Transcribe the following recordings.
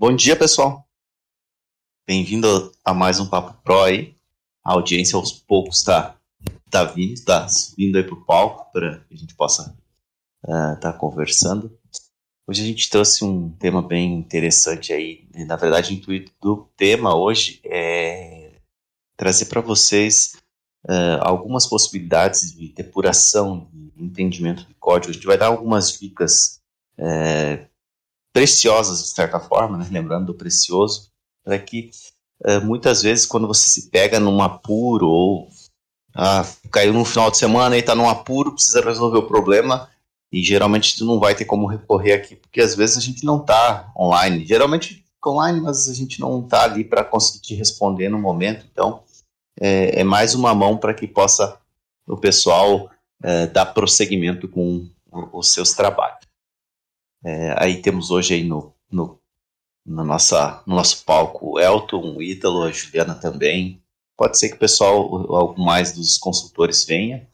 Bom dia, pessoal. Bem-vindo a mais um Papo Pro aí. A audiência aos poucos está tá vindo, está vindo aí para o palco para que a gente possa estar uh, tá conversando. Hoje a gente trouxe um tema bem interessante aí. Na verdade, o intuito do tema hoje é trazer para vocês uh, algumas possibilidades de depuração, de entendimento de código. A gente vai dar algumas dicas uh, preciosas, de certa forma, né? lembrando do precioso, para que uh, muitas vezes quando você se pega num apuro ou ah, caiu no final de semana e está num apuro, precisa resolver o problema e geralmente tu não vai ter como recorrer aqui, porque às vezes a gente não está online. Geralmente online, mas a gente não está ali para conseguir te responder no momento. Então, é, é mais uma mão para que possa o pessoal é, dar prosseguimento com os seus trabalhos. É, aí temos hoje aí no, no, no, nossa, no nosso palco Elton, o Ítalo, a Juliana também. Pode ser que o pessoal, algo mais dos consultores venha.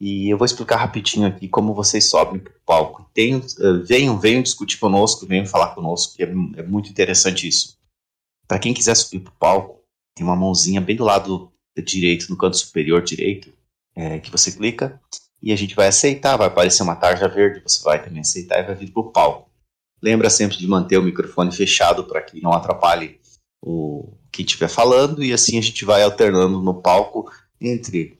E eu vou explicar rapidinho aqui como vocês sobem para o palco. Tenho, uh, venham, venham discutir conosco, venham falar conosco, que é, é muito interessante isso. Para quem quiser subir para o palco, tem uma mãozinha bem do lado direito, no canto superior direito, é, que você clica e a gente vai aceitar, vai aparecer uma tarja verde, você vai também aceitar e vai vir para o palco. Lembra sempre de manter o microfone fechado para que não atrapalhe o que estiver falando e assim a gente vai alternando no palco entre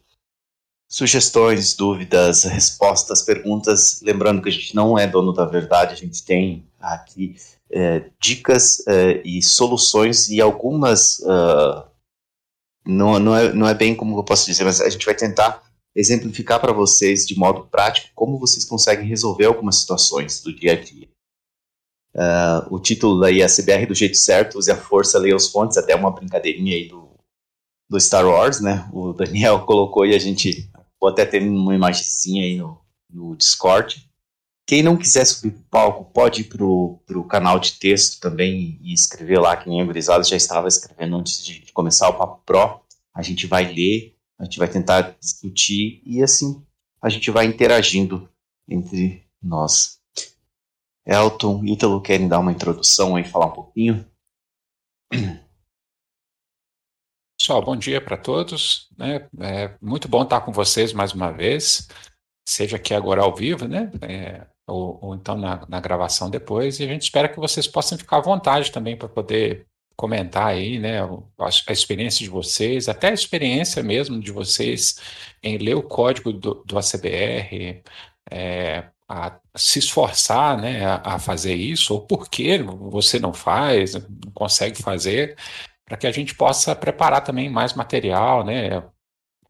sugestões, dúvidas, respostas, perguntas. Lembrando que a gente não é dono da verdade, a gente tem aqui é, dicas é, e soluções e algumas. Uh, não, não, é, não é bem como eu posso dizer, mas a gente vai tentar exemplificar para vocês de modo prático como vocês conseguem resolver algumas situações do dia a dia. Uh, o título daí é CBR do jeito certo, use a força, leia os fontes, até uma brincadeirinha aí do, do Star Wars, né? O Daniel colocou e a gente vou até ter uma imagenzinha aí no, no Discord. Quem não quiser subir para o palco, pode ir para o canal de texto também e escrever lá, que nem a já estava escrevendo antes de começar o Papo Pro. A gente vai ler a gente vai tentar discutir e assim a gente vai interagindo entre nós. Elton Ítalo querem dar uma introdução e falar um pouquinho? Pessoal, bom dia para todos. Né? É muito bom estar com vocês mais uma vez, seja aqui agora ao vivo, né? É, ou, ou, então na, na gravação depois. E a gente espera que vocês possam ficar à vontade também para poder comentar aí, né, a, experiência de vocês, até a experiência mesmo de vocês em ler o código do, do ACBR, é, a se esforçar, né, a, a, fazer isso, ou por que você não faz, não consegue fazer, para que a gente possa preparar também mais material, né,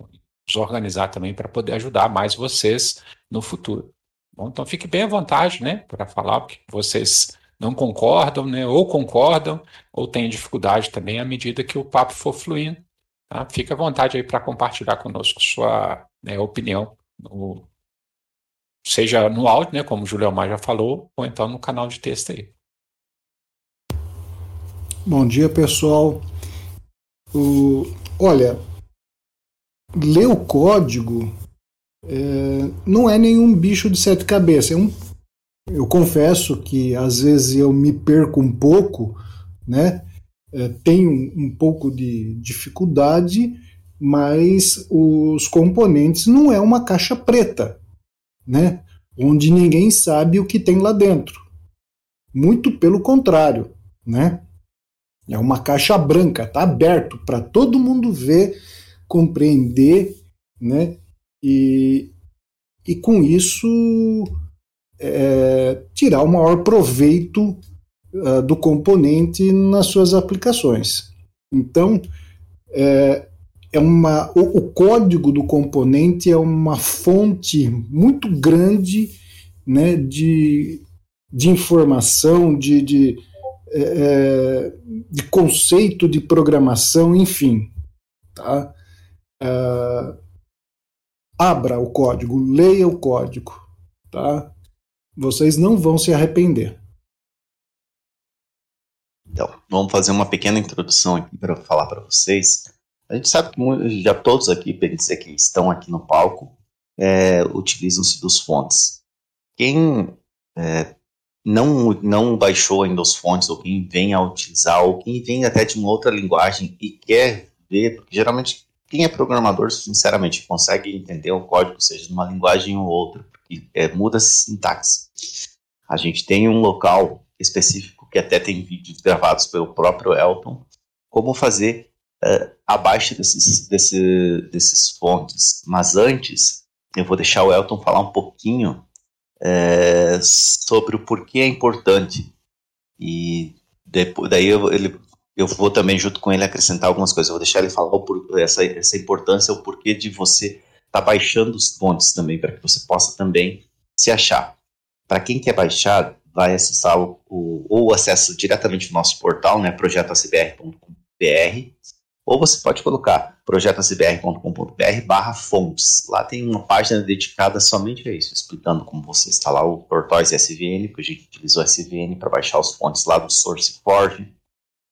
nos organizar também para poder ajudar mais vocês no futuro. Bom, então fique bem à vontade, né, para falar o que vocês não concordam, né, ou concordam, ou têm dificuldade também à medida que o papo for fluindo. Tá? Fique à vontade aí para compartilhar conosco sua né, opinião, no, seja no áudio, né, como o Julio Mar já falou, ou então no canal de texto aí. Bom dia, pessoal. O, olha, ler o código é, não é nenhum bicho de sete cabeças, é um eu confesso que às vezes eu me perco um pouco, né? É, tenho um pouco de dificuldade, mas os componentes não é uma caixa preta, né? Onde ninguém sabe o que tem lá dentro. Muito pelo contrário, né? É uma caixa branca, tá aberto para todo mundo ver, compreender, né? E, e com isso é, tirar o maior proveito uh, do componente nas suas aplicações. Então, é, é uma, o, o, código do componente é uma fonte muito grande né, de, de informação, de, de, é, é de conceito de programação, enfim. Tá? Uh, abra o código, leia o código. Tá? Vocês não vão se arrepender. Então, vamos fazer uma pequena introdução aqui para falar para vocês. A gente sabe que já todos aqui, dizer que estão aqui no palco, é, utilizam-se dos fontes. Quem é, não, não baixou ainda os fontes, ou quem vem a utilizar, ou quem vem até de uma outra linguagem e quer ver, porque geralmente quem é programador, sinceramente, consegue entender o código, seja numa linguagem ou outra, é, muda a sintaxe. A gente tem um local específico que até tem vídeos gravados pelo próprio Elton, como fazer uh, abaixo desses, desse, desses fontes. Mas antes, eu vou deixar o Elton falar um pouquinho é, sobre o porquê é importante. E depois, daí eu, ele, eu vou também, junto com ele, acrescentar algumas coisas. Eu vou deixar ele falar por, essa, essa importância, o porquê de você estar tá baixando os fontes também, para que você possa também se achar. Para quem quer baixar, vai acessar o, o, ou acesso diretamente no nosso portal, né, projetacbr.com.br, ou você pode colocar projetacbr.com.br barra fontes. Lá tem uma página dedicada somente a isso, explicando como você instalar o Tortoise SVN, que a gente utilizou SVN para baixar os fontes lá do SourceForge.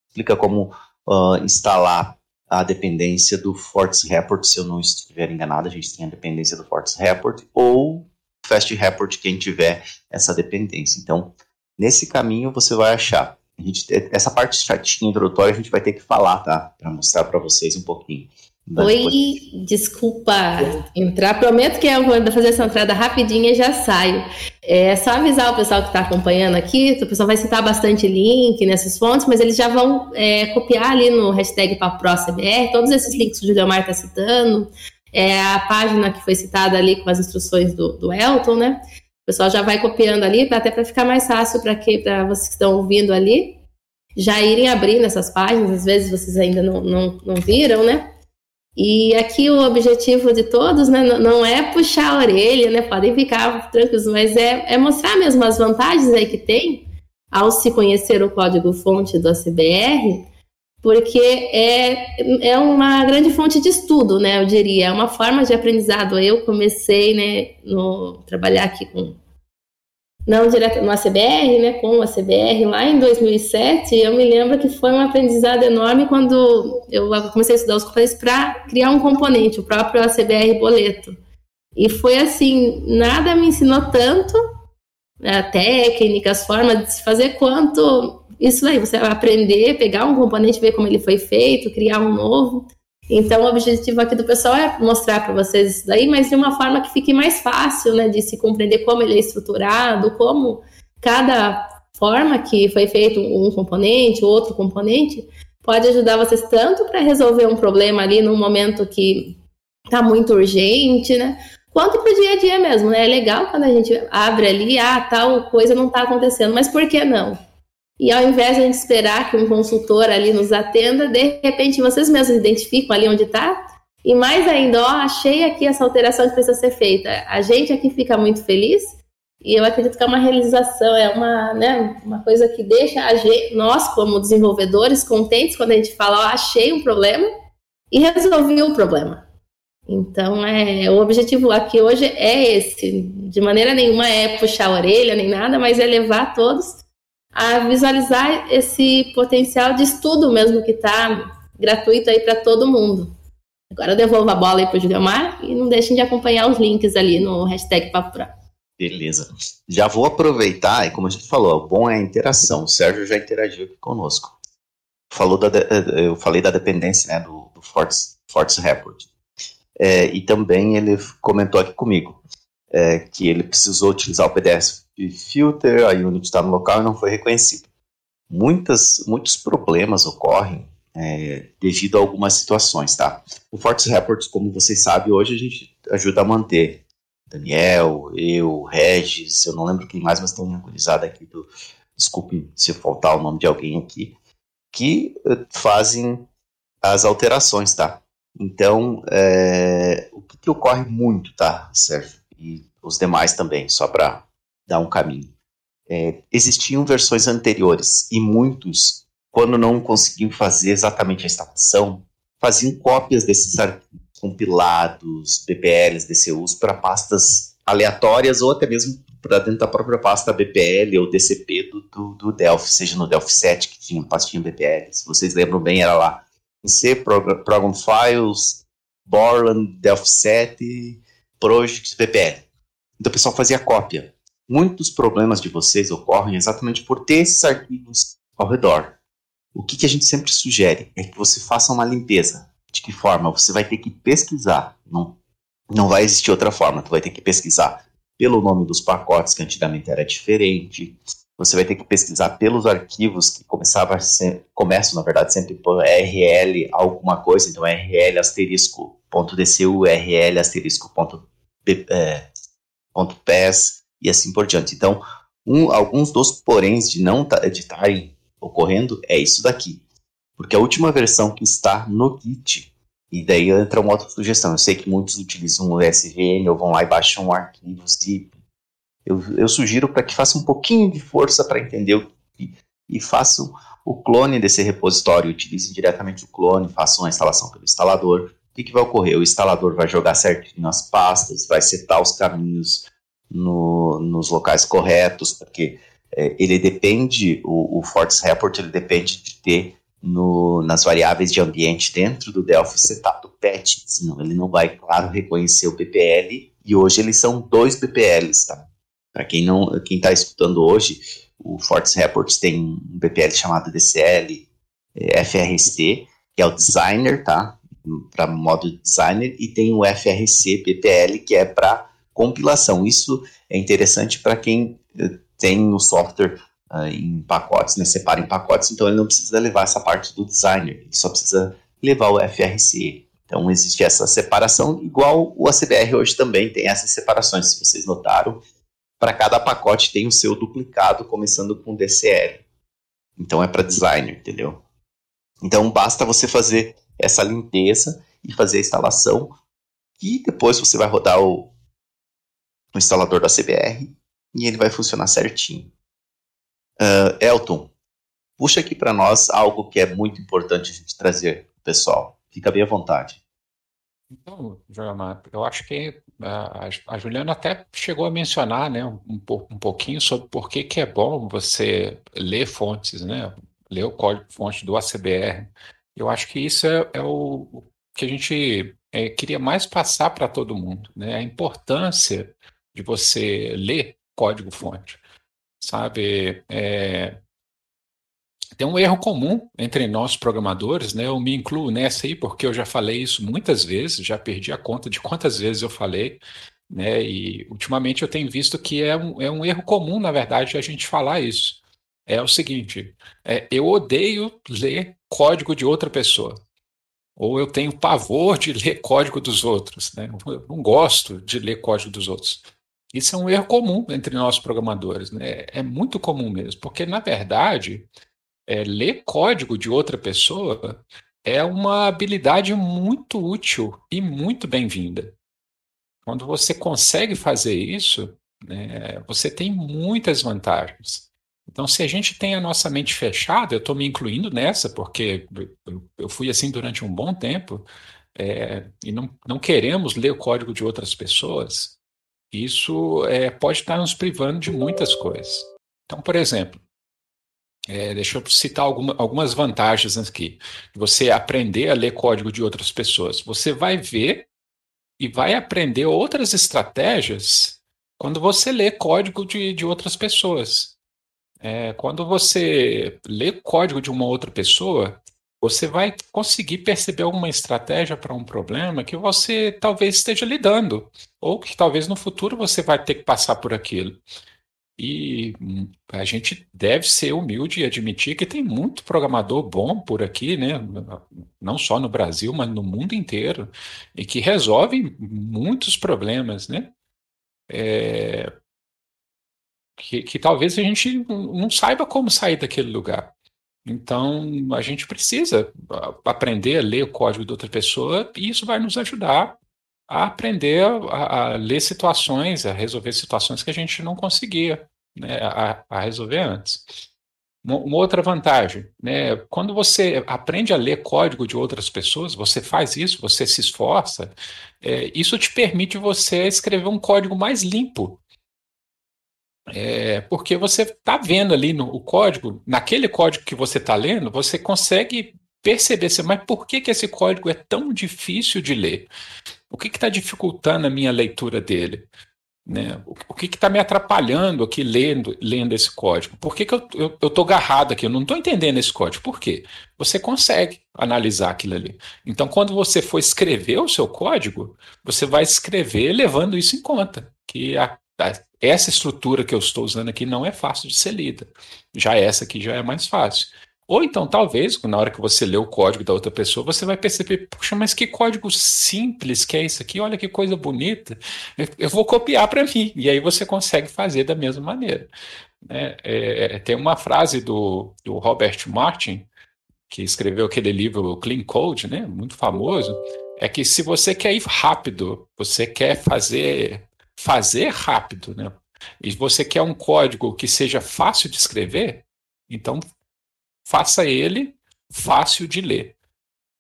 Explica como uh, instalar a dependência do Forts Report, se eu não estiver enganado, a gente tem a dependência do Forts Report, ou Fast Report, quem tiver essa dependência. Então, nesse caminho você vai achar a gente, essa parte chatinha introdutória a gente vai ter que falar, tá? Para mostrar para vocês um pouquinho. Oi, desculpa entrar. Prometo que eu vou fazer essa entrada rapidinha e já saio. É só avisar o pessoal que está acompanhando aqui. O pessoal vai citar bastante link nessas fontes, mas eles já vão é, copiar ali no hashtag PaproCBR todos esses links que o Juliomar está citando. É a página que foi citada ali com as instruções do, do Elton, né? pessoal já vai copiando ali, até para ficar mais fácil para para vocês que estão ouvindo ali, já irem abrindo essas páginas, às vezes vocês ainda não, não, não viram, né? E aqui o objetivo de todos, né, não é puxar a orelha, né? Podem ficar tranquilos, mas é, é mostrar mesmo as vantagens aí que tem ao se conhecer o código-fonte do ACBR porque é, é uma grande fonte de estudo, né? Eu diria, é uma forma de aprendizado. Eu comecei, né, no trabalhar aqui com não direto no ACBR, né, com o ACBR lá em 2007. Eu me lembro que foi um aprendizado enorme quando eu comecei a estudar os componentes para criar um componente, o próprio ACBR boleto. E foi assim, nada me ensinou tanto né, técnicas, formas de se fazer quanto isso aí, você aprender, pegar um componente, ver como ele foi feito, criar um novo. Então, o objetivo aqui do pessoal é mostrar para vocês isso daí, mas de uma forma que fique mais fácil, né, de se compreender como ele é estruturado, como cada forma que foi feito um componente, outro componente, pode ajudar vocês tanto para resolver um problema ali num momento que está muito urgente, né? Quanto para o dia a dia mesmo, né? É legal quando a gente abre ali, ah, tal coisa não está acontecendo, mas por que não? E ao invés de a gente esperar que um consultor ali nos atenda, de repente vocês mesmos identificam ali onde está. E mais ainda, ó, achei aqui essa alteração que precisa ser feita. A gente aqui fica muito feliz e eu acredito que é uma realização, é uma, né, uma coisa que deixa gente, nós, como desenvolvedores, contentes quando a gente fala, ó, achei um problema e resolvi o problema. Então, é, o objetivo aqui hoje é esse. De maneira nenhuma é puxar a orelha nem nada, mas é levar todos a visualizar esse potencial de estudo mesmo que está gratuito aí para todo mundo. Agora eu devolvo a bola aí para o Juliomar e não deixem de acompanhar os links ali no hashtag Papo Beleza. Já vou aproveitar, e como a gente falou, o bom é a interação. O Sérgio já interagiu aqui conosco. Falou da, eu falei da dependência né, do, do Forts Report. É, e também ele comentou aqui comigo é, que ele precisou utilizar o PDF filter, a unit está no local e não foi reconhecido. Muitas, muitos problemas ocorrem é, devido a algumas situações, tá? O Fortes Reports, como vocês sabem, hoje a gente ajuda a manter. Daniel, eu, Regis, eu não lembro quem mais, mas tem gurizada aqui do. Desculpe se faltar o nome de alguém aqui, que uh, fazem as alterações, tá? Então, é, o que, que, ocorre muito, tá, Sérgio? E os demais também, só para dar um caminho. É, existiam versões anteriores e muitos, quando não conseguiam fazer exatamente a instalação, faziam cópias desses arquivos compilados, BPLs, DCUs, para pastas aleatórias ou até mesmo para dentro da própria pasta BPL ou DCP do, do, do, Delphi, seja no Delphi 7 que tinha pastinha BPL. Se vocês lembram bem, era lá em C, Program, Program Files, Borland, Delphi 7, Project, BPL. Então o pessoal fazia cópia muitos problemas de vocês ocorrem exatamente por ter esses arquivos ao redor. O que, que a gente sempre sugere é que você faça uma limpeza. De que forma? Você vai ter que pesquisar. Não, não vai existir outra forma. Tu vai ter que pesquisar pelo nome dos pacotes, que antigamente era diferente. Você vai ter que pesquisar pelos arquivos que começava ser, começam, na verdade, sempre por RL alguma coisa. Então, RL asterisco ponto DCU, RL asterisco ponto, é, PES e assim por diante. Então, um, alguns dos poréns de não de estarem ocorrendo é isso daqui. Porque a última versão que está no Git, e daí entra uma outra sugestão. Eu sei que muitos utilizam o SVN ou vão lá e baixam arquivos zip. Eu, eu sugiro para que faça um pouquinho de força para entender o que, e façam o clone desse repositório, utilizem diretamente o clone, façam a instalação pelo instalador. O que, que vai ocorrer? O instalador vai jogar certinho as pastas, vai setar os caminhos no, nos locais corretos, porque é, ele depende, o, o Report ele depende de ter no, nas variáveis de ambiente dentro do Delphi setado PET, senão ele não vai, claro, reconhecer o BPL, e hoje eles são dois BPLs, tá? Para quem não, quem está escutando hoje, o Forts Reports tem um BPL chamado DCL é, FRC, que é o designer, tá? Para modo designer, e tem o FRC BPL, que é para compilação. Isso é interessante para quem eh, tem o software uh, em pacotes, né, separa em pacotes, então ele não precisa levar essa parte do designer, ele só precisa levar o FRC. Então existe essa separação, igual o ACBR hoje também tem essas separações, se vocês notaram, para cada pacote tem o seu duplicado, começando com DCL. Então é para designer, entendeu? Então basta você fazer essa limpeza e fazer a instalação, e depois você vai rodar o, o instalador da CBR e ele vai funcionar certinho. Uh, Elton, puxa aqui para nós algo que é muito importante a gente trazer, pessoal. Fica bem à vontade. Então, Joelmar, eu acho que a, a, Juliana até chegou a mencionar né, um, um pouquinho sobre por que, que é bom você ler fontes, né, ler o código-fonte do ACBR. Eu acho que isso é, é o que a gente é, queria mais passar para todo mundo, né, a importância de você ler código-fonte, sabe? É, tem um erro comum entre nós programadores, né? Eu me incluo nessa aí porque eu já falei isso muitas vezes, já perdi a conta de quantas vezes eu falei, né? E ultimamente eu tenho visto que é um, é um erro comum, na verdade, a gente falar isso. É o seguinte: é, eu odeio ler código de outra pessoa. Ou eu tenho pavor de ler código dos outros, né? Eu não gosto de ler código dos outros. Isso é um erro comum entre nós programadores, né? É muito comum mesmo, porque na verdade, é, ler código de outra pessoa é uma habilidade muito útil e muito bem-vinda. Quando você consegue fazer isso, né, você tem muitas vantagens. Então, se a gente tem a nossa mente fechada, eu estou me incluindo nessa, porque eu fui assim durante um bom tempo, é, e não, não queremos ler o código de outras pessoas, isso é, pode estar nos privando de muitas coisas. Então, por exemplo, é, deixa eu citar alguma, algumas vantagens aqui. Você aprender a ler código de outras pessoas. Você vai ver e vai aprender outras estratégias quando você lê código de, de outras pessoas. É, quando você lê código de uma outra pessoa, você vai conseguir perceber alguma estratégia para um problema que você talvez esteja lidando, ou que talvez no futuro você vai ter que passar por aquilo. E hum, a gente deve ser humilde e admitir que tem muito programador bom por aqui, né? Não só no Brasil, mas no mundo inteiro, e que resolve muitos problemas, né? É... Que, que talvez a gente não saiba como sair daquele lugar. Então, a gente precisa aprender a ler o código de outra pessoa e isso vai nos ajudar a aprender a, a ler situações, a resolver situações que a gente não conseguia né, a, a, resolver antes. Uma, uma, outra vantagem, né, quando você aprende a ler código de outras pessoas, você faz isso, você se esforça, é, isso te permite você escrever um código mais limpo, é, porque você está vendo ali no o código, naquele código que você está lendo, você consegue perceber, assim, mas por que, que esse código é tão difícil de ler? O que está dificultando a minha leitura dele? Né? O, que está me atrapalhando aqui lendo, lendo esse código? Por que, que eu estou agarrado aqui? Eu não estou entendendo esse código. Por quê? Você consegue analisar aquilo ali. Então, quando você for escrever o seu código, você vai escrever levando isso em conta. Que a, essa estrutura que eu estou usando aqui não é fácil de ser lida. Já essa aqui já é mais fácil. Ou então, talvez, na hora que você lê o código da outra pessoa, você vai perceber, puxa, mas que código simples que é isso aqui, olha que coisa bonita. Eu vou copiar para mim. E aí você consegue fazer da mesma maneira. É, é, tem uma frase do, do Robert Martin, que escreveu aquele livro Clean Code, né, muito famoso, é que se você quer ir rápido, você quer fazer fazer rápido, né, e você quer um código que seja fácil de escrever, então faça ele fácil de ler.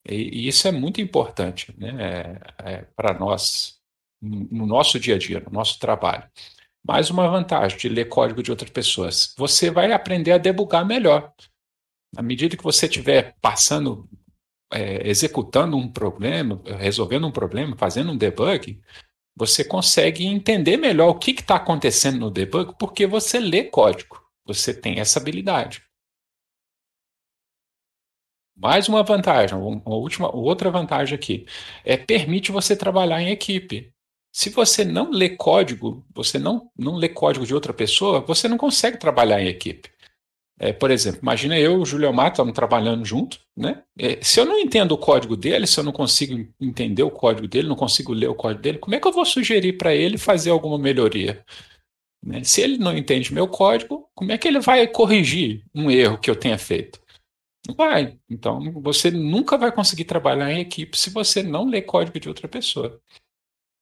E, e isso é muito importante né, é, é, para nós, no nosso dia a dia, no nosso trabalho. Mais uma vantagem de ler código de outras pessoas: você vai aprender a debugar melhor. À medida que você estiver passando, é, executando um problema, resolvendo um problema, fazendo um debug, você consegue entender melhor o que está acontecendo no debug porque você lê código. Você tem essa habilidade. Mais uma vantagem, uma última, outra vantagem aqui, é permite você trabalhar em equipe. Se você não lê código, você não, não lê código de outra pessoa, você não consegue trabalhar em equipe. É, por exemplo, imagina eu e o Julio Mato estamos trabalhando junto, né? É, se eu não entendo o código dele, se eu não consigo entender o código dele, não consigo ler o código dele, como é que eu vou sugerir para ele fazer alguma melhoria? Né? Se ele não entende meu código, como é que ele vai corrigir um erro que eu tenha feito? Não vai. Então, você nunca vai conseguir trabalhar em equipe se você não ler código de outra pessoa.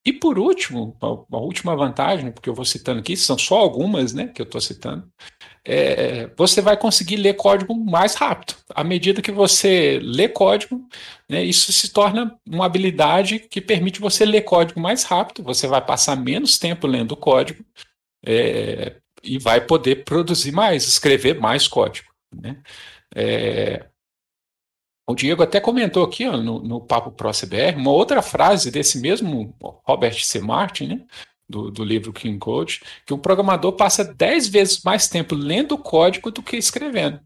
E por último, a, última vantagem, porque eu vou citando aqui, são só algumas né, que eu estou citando, é, você vai conseguir ler código mais rápido. À medida que você lê código, né, isso se torna uma habilidade que permite você ler código mais rápido, você vai passar menos tempo lendo código é, e vai poder produzir mais, escrever mais código. Né? É, o Diego até comentou aqui ó, no, no Papo Pro CBR uma outra frase desse mesmo Robert C. Martin, né, do, do livro Clean Code, que o programador passa 10 vezes mais tempo lendo o código do que escrevendo.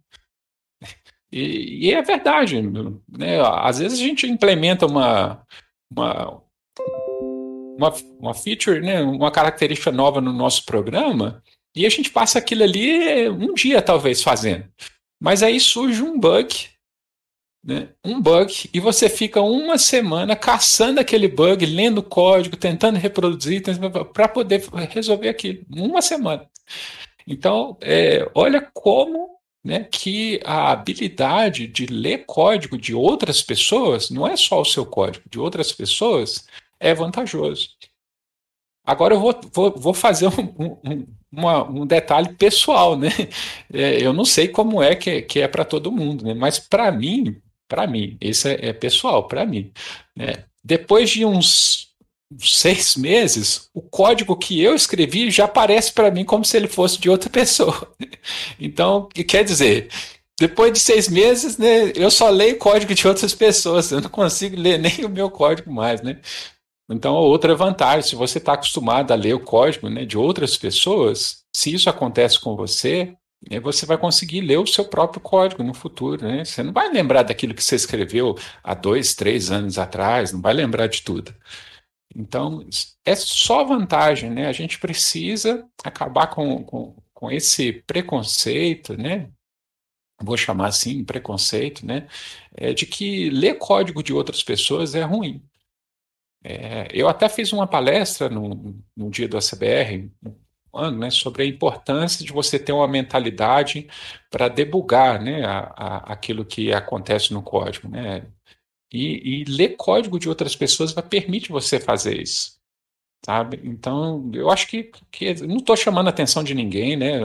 E, e é verdade. Né? Às vezes a gente implementa uma, uma, uma, uma feature, né, uma característica nova no nosso programa, e a gente passa aquilo ali um dia, talvez, fazendo. Mas aí surge um bug, né? um bug, e você fica uma semana caçando aquele bug, lendo código, tentando reproduzir, para poder resolver aquilo. Uma semana. Então, é, olha como né, que a habilidade de ler código de outras pessoas, não é só o seu código, de outras pessoas, é vantajoso. Agora eu vou, vou, vou fazer um, um, uma, um detalhe pessoal, né? É, eu não sei como é que, que é para todo mundo, né? Mas para mim, para mim, isso é, é pessoal, para mim. Né? Depois de uns seis meses, o código que eu escrevi já aparece para mim como se ele fosse de outra pessoa. Então, quer dizer, depois de seis meses, né, eu só leio código de outras pessoas, eu não consigo ler nem o meu código mais, né? Então, outra vantagem, se você está acostumado a ler o código né, de outras pessoas, se isso acontece com você, né, você vai conseguir ler o seu próprio código no futuro. Né? Você não vai lembrar daquilo que você escreveu há dois, três anos atrás, não vai lembrar de tudo. Então, é só vantagem, né? A gente precisa acabar com, com, com esse preconceito, né? Vou chamar assim, preconceito, né? É de que ler código de outras pessoas é ruim. É, eu até fiz uma palestra no, no dia do ACBR, ano, né, sobre a importância de você ter uma mentalidade para debugar né, a, a, aquilo que acontece no código. Né? E, e, ler código de outras pessoas vai permite você fazer isso. Sabe? Então, eu acho que, que não estou chamando a atenção de ninguém, né?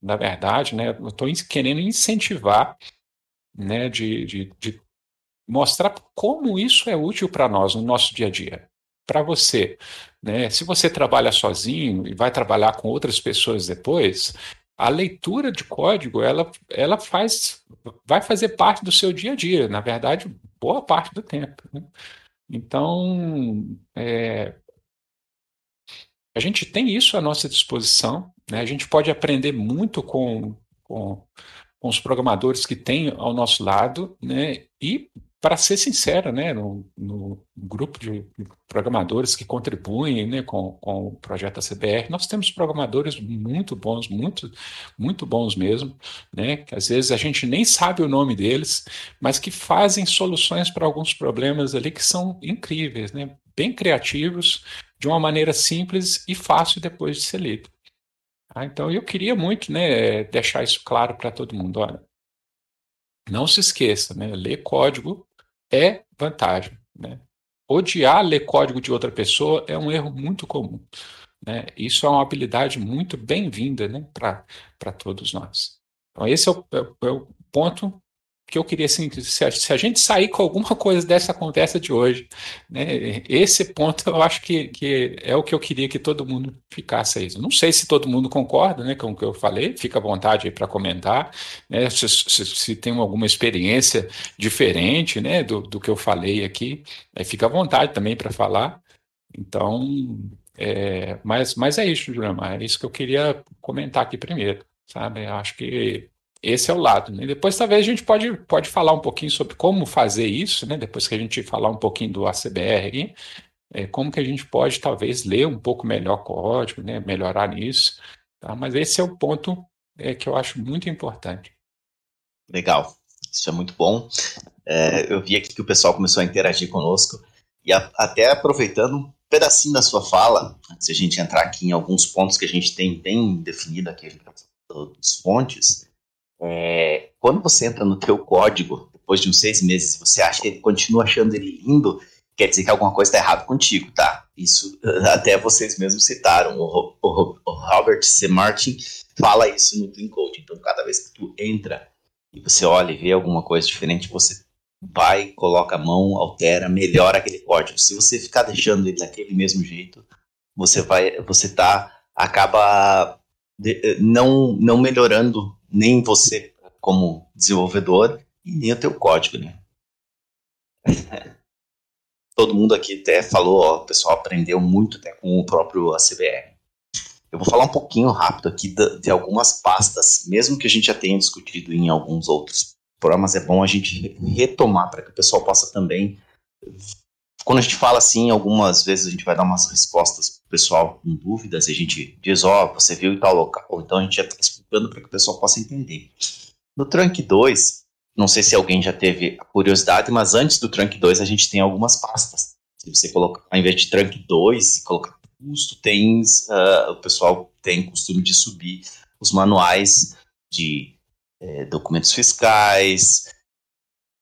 Na verdade, né? Estou querendo incentivar né, de, de, de mostrar como isso é útil para nós no nosso dia a dia. Para você, né? Se você trabalha sozinho e vai trabalhar com outras pessoas depois, a leitura de código ela, ela faz, vai fazer parte do seu dia a dia, na verdade, boa parte do tempo. Né? Então, é, a gente tem isso à nossa disposição, né? a gente pode aprender muito com, com, com os programadores que tem ao nosso lado, né? e para ser sincero, né, no, no, grupo de programadores que contribuem né, com, com o projeto ACBR, nós temos programadores muito bons, muito, muito bons mesmo, né, que às vezes a gente nem sabe o nome deles, mas que fazem soluções para alguns problemas ali que são incríveis, né, bem criativos, de uma maneira simples e fácil depois de ser lido. Ah, então eu queria muito né, deixar isso claro para todo mundo. Olha, não se esqueça, né, ler código é vantagem. Né? Odiar ler código de outra pessoa é um erro muito comum. Né? Isso é uma habilidade muito bem-vinda né, para todos nós. Então, esse é o, é, é o ponto que eu queria, assim, se a, se a, gente sair com alguma coisa dessa conversa de hoje, né, esse ponto eu acho que, que é o que eu queria que todo mundo ficasse aí. Não sei se todo mundo concorda né, com o que eu falei, fica à vontade para comentar, né, se, se, se, tem alguma experiência diferente né, do, do que eu falei aqui, fica à vontade também para falar. Então, é, mas, mas é isso, Juliana, é isso que eu queria comentar aqui primeiro, sabe? Eu acho que esse é o lado. Né? Depois, talvez, a gente pode, pode falar um pouquinho sobre como fazer isso, né? depois que a gente falar um pouquinho do ACBR, é, como que a gente pode, talvez, ler um pouco melhor o código, né? melhorar nisso. Tá? Mas esse é o ponto é, que eu acho muito importante. Legal, isso é muito bom. É, eu vi aqui que o pessoal começou a interagir conosco, e a, até aproveitando um pedacinho da sua fala, se a gente entrar aqui em alguns pontos que a gente tem bem definido aqui, dos fontes, é, quando você entra no teu código, depois de uns seis meses, você acha que ele continua achando ele lindo, quer dizer que alguma coisa está errada contigo, tá? Isso até vocês mesmos citaram. O, o, o, Robert C. Martin fala isso no Clean Code. Então, cada vez que tu entra e você olha e vê alguma coisa diferente, você vai, coloca a mão, altera, melhora aquele código. Se você ficar deixando ele daquele mesmo jeito, você vai, você tá, acaba de, não, não melhorando nem você como desenvolvedor e nem o teu código, né? Todo mundo aqui até falou, ó, o pessoal aprendeu muito até com o próprio ACBR. Eu vou falar um pouquinho rápido aqui de, de algumas pastas, mesmo que a gente já tenha discutido em alguns outros programas, é bom a gente retomar para que o pessoal possa também quando a gente fala assim, algumas vezes a gente vai dar umas respostas pro pessoal com dúvidas, e a gente diz, ó, oh, você viu em tal local, então a gente já está explicando para que o pessoal possa entender. No Trunk 2, não sei se alguém já teve a curiosidade, mas antes do Trunk 2 a gente tem algumas pastas. Se você colocar, ao invés de Trunk 2 e colocar custo, tem, uh, o pessoal tem costume de subir os manuais de eh, documentos fiscais,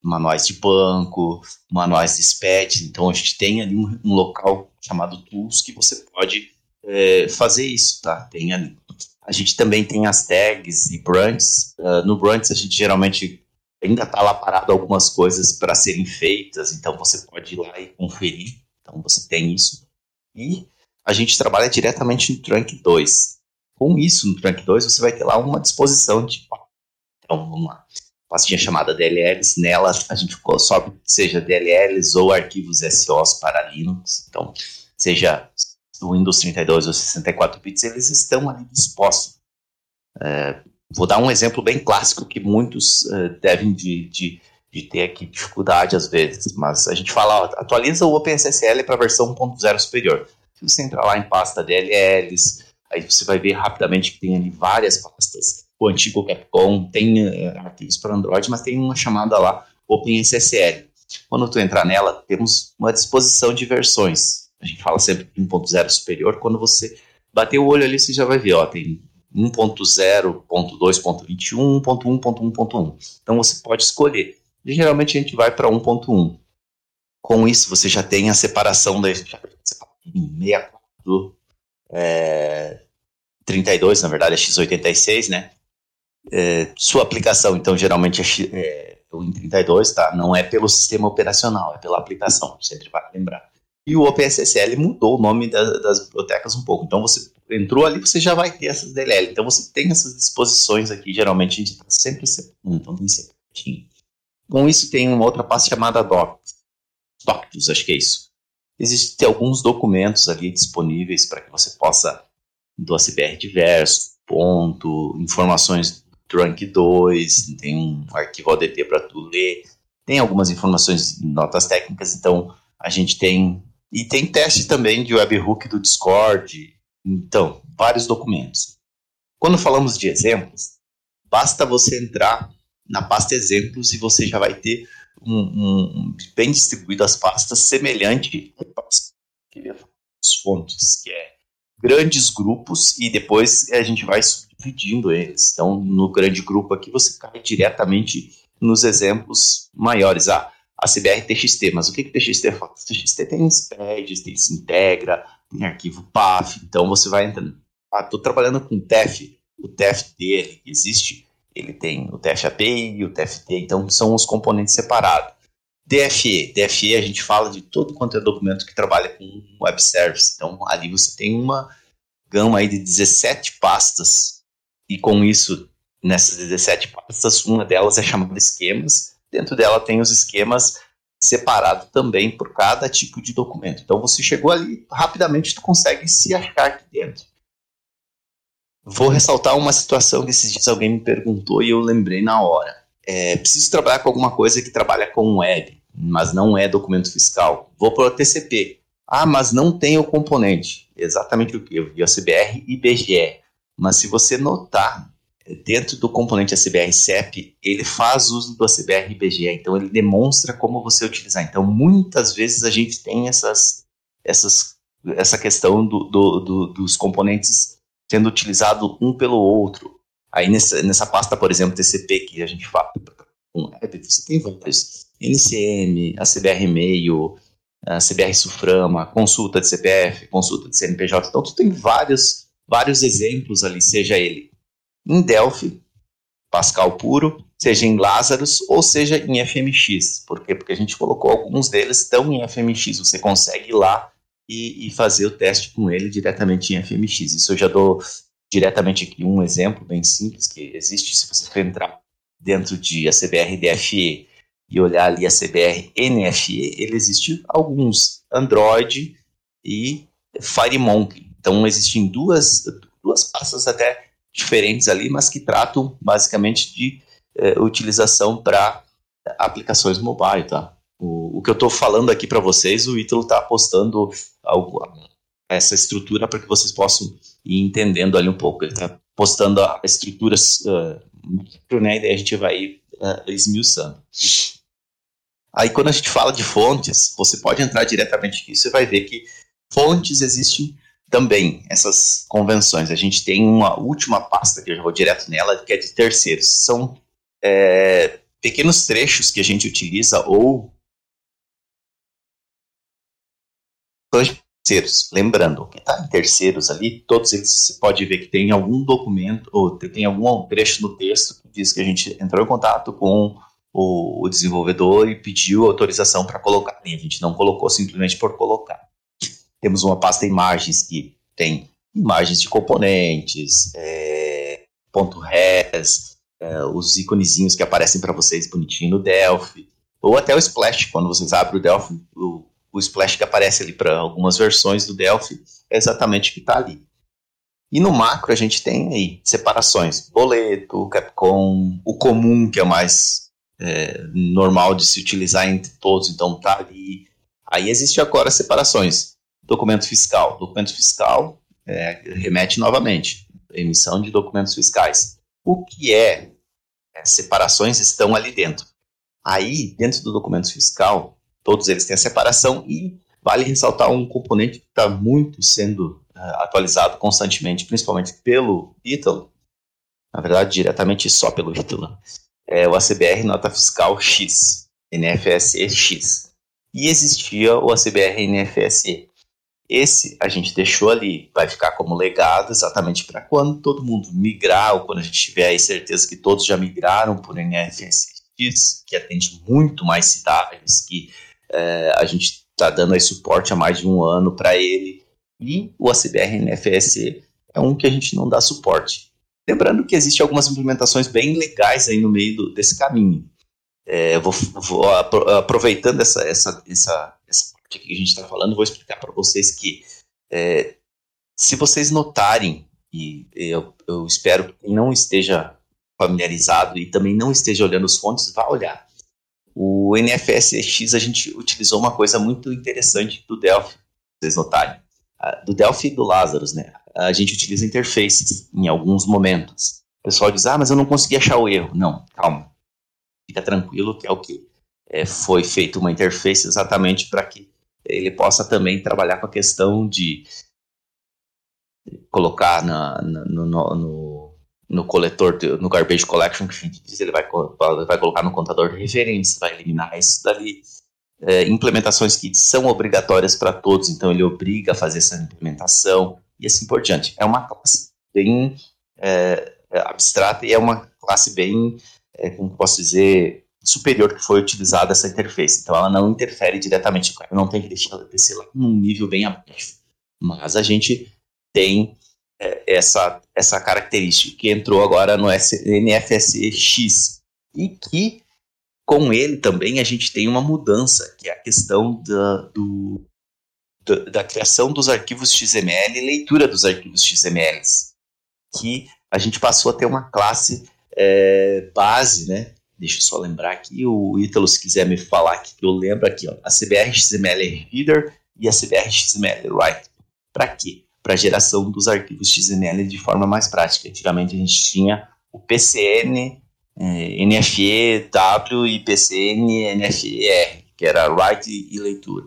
manuais de banco, manuais de SPED. Então a gente tem ali um, um local chamado Tools que você pode é, fazer isso, tá? Tem ali. A gente também tem as tags e brands. Uh, no brands a gente geralmente ainda está lá parado algumas coisas para serem feitas, então você pode ir lá e conferir. Então você tem isso. E a gente trabalha diretamente no Trunk 2. Com isso, no Trunk 2, você vai ter lá uma disposição de. Então vamos lá pastinha chamada DLLs. Nela a gente sobe, seja DLLs ou arquivos SOs para Linux. Então, seja o Windows 32 ou 64 bits, eles estão ali dispostos. É, vou dar um exemplo bem clássico que muitos uh, devem de, de, de, ter aqui dificuldade às vezes, mas a gente fala, ó, atualiza o OpenSSL para a versão 1.0 superior. Se você entrar lá em pasta DLLs, aí você vai ver rapidamente que tem ali várias pastas o antigo Capcom, tem uh, arquivos para Android, mas tem uma chamada lá OpenSSL. Quando tu entrar nela, temos uma disposição de versões. A gente fala sempre de 1.0 superior. Quando você bater o olho ali, você já vai ver, ó, tem 1.0, 1.2.21, 1.1.1.1. Então você pode escolher. E, geralmente a gente vai para 1.1. Com isso, você já tem a separação da 64 é, 32, na verdade é x86, né? É, sua aplicação, então, geralmente é, é o Win32, tá? Não é pelo sistema operacional, é pela aplicação, sempre vai lembrar. E o OpenSSL mudou o nome da, das bibliotecas um pouco. Então, você entrou ali, você já vai ter essas DLL. Então, você tem essas disposições aqui, geralmente a gente está sempre separando, então tem separadinho. Com isso, tem uma outra pasta chamada Docs. Doctus, acho que é isso. Existem alguns documentos ali disponíveis para que você possa, do ACBR diverso, ponto, informações Rank 2, tem um arquivo ODT para tu ler, tem algumas informações em notas técnicas, então a gente tem. E tem teste também de webhook do Discord, então, vários documentos. Quando falamos de exemplos, basta você entrar na pasta exemplos e você já vai ter um, um bem distribuído as pastas semelhante às fontes, que é grandes grupos e depois a gente vai subdividindo eles. Então, no grande grupo aqui você cai diretamente nos exemplos maiores. Ah, a CBR TXT, mas o que, que TXT faz? TXT tem SPED, tem se integra, tem arquivo PAF, então você vai entrando. Ah, estou trabalhando com TEF, o TEF dele existe, ele tem o TF API o TFT, então são os componentes separados. DFE, DFE a gente fala de todo quanto é documento que trabalha com web service, então ali você tem uma gama aí de 17 pastas, e com isso, nessas 17 pastas, uma delas é chamada esquemas, dentro dela tem os esquemas separados também por cada tipo de documento. Então você chegou ali, rapidamente tu consegue se achar aqui dentro. Vou ressaltar uma situação que esses dias alguém me perguntou e eu lembrei na hora. É, preciso trabalhar com alguma coisa que trabalha com web, mas não é documento fiscal. Vou para o TCP. Ah, mas não tem o componente. Exatamente o que? Eu vi CBR e BGE. Mas se você notar, dentro do componente ACBR CEP, ele faz uso do ACBR e BGE, então ele demonstra como você utilizar. Então, muitas vezes a gente tem essas, essas, essa questão do, do, do, dos componentes sendo utilizado um pelo outro. Aí nessa, nessa pasta, por exemplo, TCP que a gente fala com web, você tem vários. NCM, a CBR e-mail, a CBR Suframa, consulta de CPF, consulta de CNPJ. Então, tu tem vários, vários exemplos ali, seja ele em Delphi, Pascal puro, seja em Lazarus ou seja em FMX. Por quê? Porque a gente colocou alguns deles estão em FMX. Você consegue ir lá e, e, fazer o teste com ele diretamente em FMX. Isso eu já dou diretamente aqui um exemplo bem simples que existe se você for entrar dentro de ACBR DFE e olhar ali a CBR NFE, ele existe alguns Android e FireMonkey. Então existem duas duas pastas até diferentes ali, mas que tratam basicamente de eh, utilização para aplicações mobile, tá? O, o que eu estou falando aqui para vocês, o Ítalo está postando algo, essa estrutura para que vocês possam ir entendendo ali um pouco. Ele está postando a estrutura uh, né, e daí a gente vai uh, esmiuçando. Aí quando a gente fala de fontes, você pode entrar diretamente aqui, você vai ver que fontes existem também, essas convenções. A gente tem uma última pasta, que eu já vou direto nela, que é de terceiros. São é, pequenos trechos que a gente utiliza ou terceiros. Lembrando, que está em terceiros ali, todos eles você pode ver que tem algum documento ou tem algum trecho no texto que diz que a gente entrou em contato com o, desenvolvedor e pediu autorização para colocar ali. A gente não colocou simplesmente por colocar. Temos uma pasta imagens que tem imagens de componentes, é, ponto res, é, os íconezinhos que aparecem para vocês bonitinho no Delphi, ou até o Splash, quando vocês abrem o Delphi, o o splash que aparece ali para algumas versões do Delphi é exatamente o que está ali. E no macro a gente tem aí separações, boleto, Capcom, o comum que é o mais é, normal de se utilizar entre todos, então tá ali. Aí existe agora separações, documento fiscal, documento fiscal é, remete novamente, emissão de documentos fiscais. O que é, é separações estão ali dentro. Aí, dentro do documento fiscal, todos eles têm a separação e vale ressaltar um componente que está muito sendo uh, atualizado constantemente, principalmente pelo Ítalo, na verdade diretamente só pelo Ítalo, é o ACBR Nota Fiscal X, NFSE X. E existia o ACBR NFSE. Esse a gente deixou ali, vai ficar como legado exatamente para quando todo mundo migrar, ou quando a gente tiver aí certeza que todos já migraram por NFSE X, que atende muito mais cidades, que é, a gente está dando aí suporte há mais de um ano para ele. E o ACBR NFS é um que a gente não dá suporte. Lembrando que existem algumas implementações bem legais aí no meio do, desse caminho. É, vou, vou, aproveitando essa, essa, essa, essa parte que a gente está falando, vou explicar para vocês que é, se vocês notarem, e eu, eu espero que quem não esteja familiarizado e também não esteja olhando os fontes, vá olhar. O NFSX a gente utilizou uma coisa muito interessante do Delphi, vocês notarem. Do Delphi e do Lazarus, né? A gente utiliza interfaces em alguns momentos. O pessoal diz, ah, mas eu não consegui achar o erro. Não, calma. Fica tranquilo que é o que é, foi feito uma interface exatamente para que ele possa também trabalhar com a questão de colocar na, na no, no, no, coletor, no garbage collection que a gente diz, ele vai, vai colocar no contador de referência, vai eliminar isso dali. É, implementações que são obrigatórias para todos, então ele obriga a fazer essa implementação e assim por diante. É uma classe bem é, abstrata e é uma classe bem, é, como posso dizer, superior que foi utilizada essa interface. Então ela não interfere diretamente, não tem que deixar ela descer lá num nível bem abaixo. Mas a gente tem é, essa, essa característica que entrou agora no NFSX e que com ele também a gente tem uma mudança, que é a questão da, do, da, da criação dos arquivos XML e leitura dos arquivos XML, que a gente passou a ter uma classe é, base, né? Deixa eu só lembrar aqui, o Ítalo, se quiser me falar aqui, que eu lembro aqui, ó, a CBR XML Reader e a CBR XML Write. Para quê? Para geração dos arquivos XML de forma mais prática. Antigamente a gente tinha o PCN, é, NFEW e PCN NFER, que era write e leitura.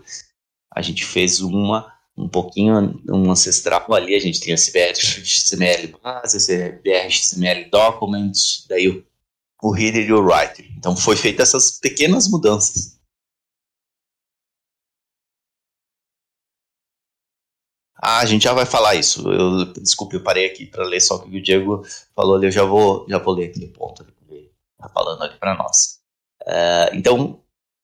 A gente fez uma um pouquinho um ancestral ali, a gente tem a CBR XML base, a CBR XML documents, daí o, o reader e o writer. Então foi feita essas pequenas mudanças. Ah, a gente já vai falar isso. Eu, desculpe, eu parei aqui para ler só o que o Diego falou ali. Eu já vou, já vou ler aquele ponto que ele está falando ali para nós. Uh, então,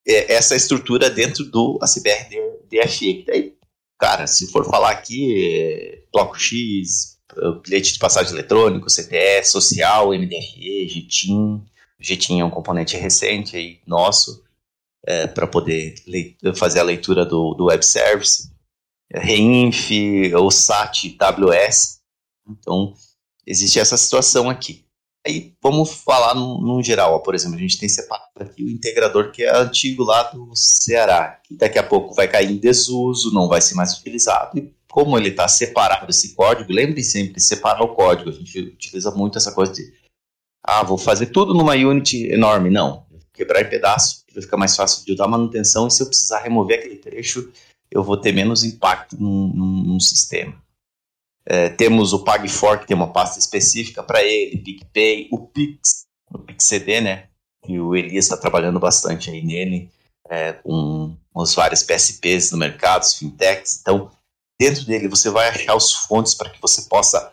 é, essa estrutura dentro do ACBR DFE. Daí cara, se for falar aqui, bloco X, bilhete de passagem eletrônico, CTE, social, MDRE, GTIM. GTIM é um componente recente aí, nosso, é, para poder fazer a leitura do, do web service. Reinf, ou SAT, WS. Então, existe essa situação aqui. Aí vamos falar no, no geral, ó, por exemplo, a gente tem separado aqui o integrador que é antigo lá do Ceará, que daqui a pouco vai cair em desuso, não vai ser mais utilizado. E como ele está separado esse código, lembre sempre separar o código. A gente utiliza muito essa coisa de ah, vou fazer tudo numa unit enorme. Não, quebrar em pedaço, vai ficar mais fácil de dar manutenção e se eu precisar remover aquele trecho, eu vou ter menos impacto num, num, num sistema. É, temos o PagFor, que tem uma pasta específica para ele, PicPay, o Pix, o PixCD, né? E o Elias está trabalhando bastante aí nele, é, com os vários PSPs no mercado, os fintechs. Então, dentro dele você vai achar os fontes para que você possa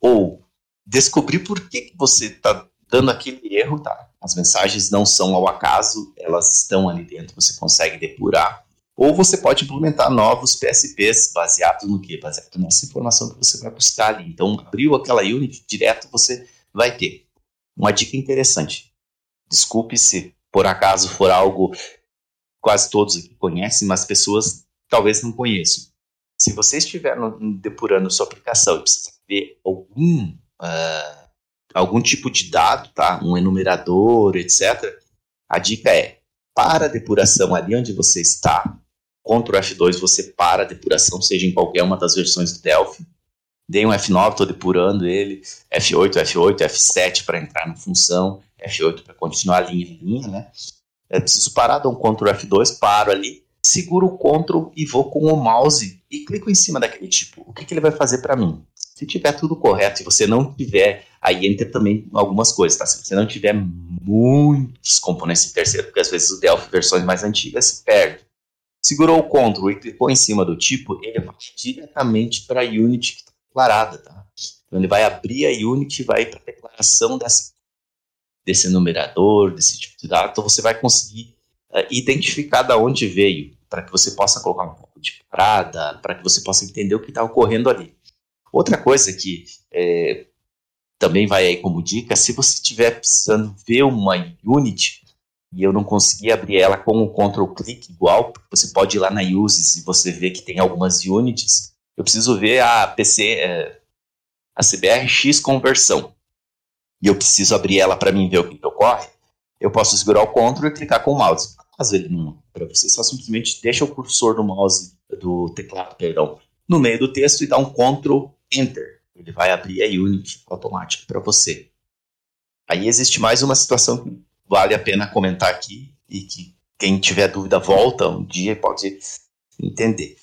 ou descobrir por que, que você está dando aquele erro, tá? As mensagens não são ao acaso, elas estão ali dentro, você consegue depurar ou você pode implementar novos PSPs baseados no que? Baseado nessa informação que você vai buscar ali. Então, abriu aquela unit direto, você vai ter. Uma dica interessante. Desculpe se por acaso for algo quase todos aqui conhecem, mas pessoas talvez não conheçam. Se você estiver no, depurando sua aplicação e precisa ver algum, uh, algum tipo de dado, tá? um enumerador, etc., a dica é para a depuração ali onde você está, Ctrl F2 você para a depuração, seja em qualquer uma das versões do Delphi. Dei um F9, estou depurando ele. F8, F8, F7 para entrar na função. F8 para continuar linha em linha, né? Eu preciso parar, dou um Ctrl F2, paro ali, seguro o Ctrl e vou com o mouse e clico em cima daquele tipo. O que, que ele vai fazer para mim? Se tiver tudo correto e você não tiver, aí entra também algumas coisas, tá? Se você não tiver muitos componentes de terceiro, porque às vezes o Delphi versões mais antigas se perde segurou o Ctrl e clicou em cima do tipo, ele vai diretamente para a Unity que está declarada. Tá? Então ele vai abrir a Unity e vai para a declaração dessa, desse numerador, desse tipo de dado. Então você vai conseguir uh, identificar de onde veio, para que você possa colocar um pouco de parada, para que você possa entender o que está ocorrendo ali. Outra coisa que é, também vai aí como dica, se você estiver precisando ver uma Unity e eu não consegui abrir ela com o Ctrl click igual, você pode ir lá na uses e você vê que tem algumas units. Eu preciso ver a PC, é, a CBRX conversão. E eu preciso abrir ela para mim ver o que, que ocorre. Eu posso segurar o Ctrl e clicar com o mouse. Caso ele não, para você só simplesmente deixa o cursor do mouse do teclado, perdão, no meio do texto e dá um Ctrl Enter. Ele vai abrir a unit automática para você. Aí existe mais uma situação que vale a pena comentar aqui e que quem tiver dúvida volta um dia e pode entender.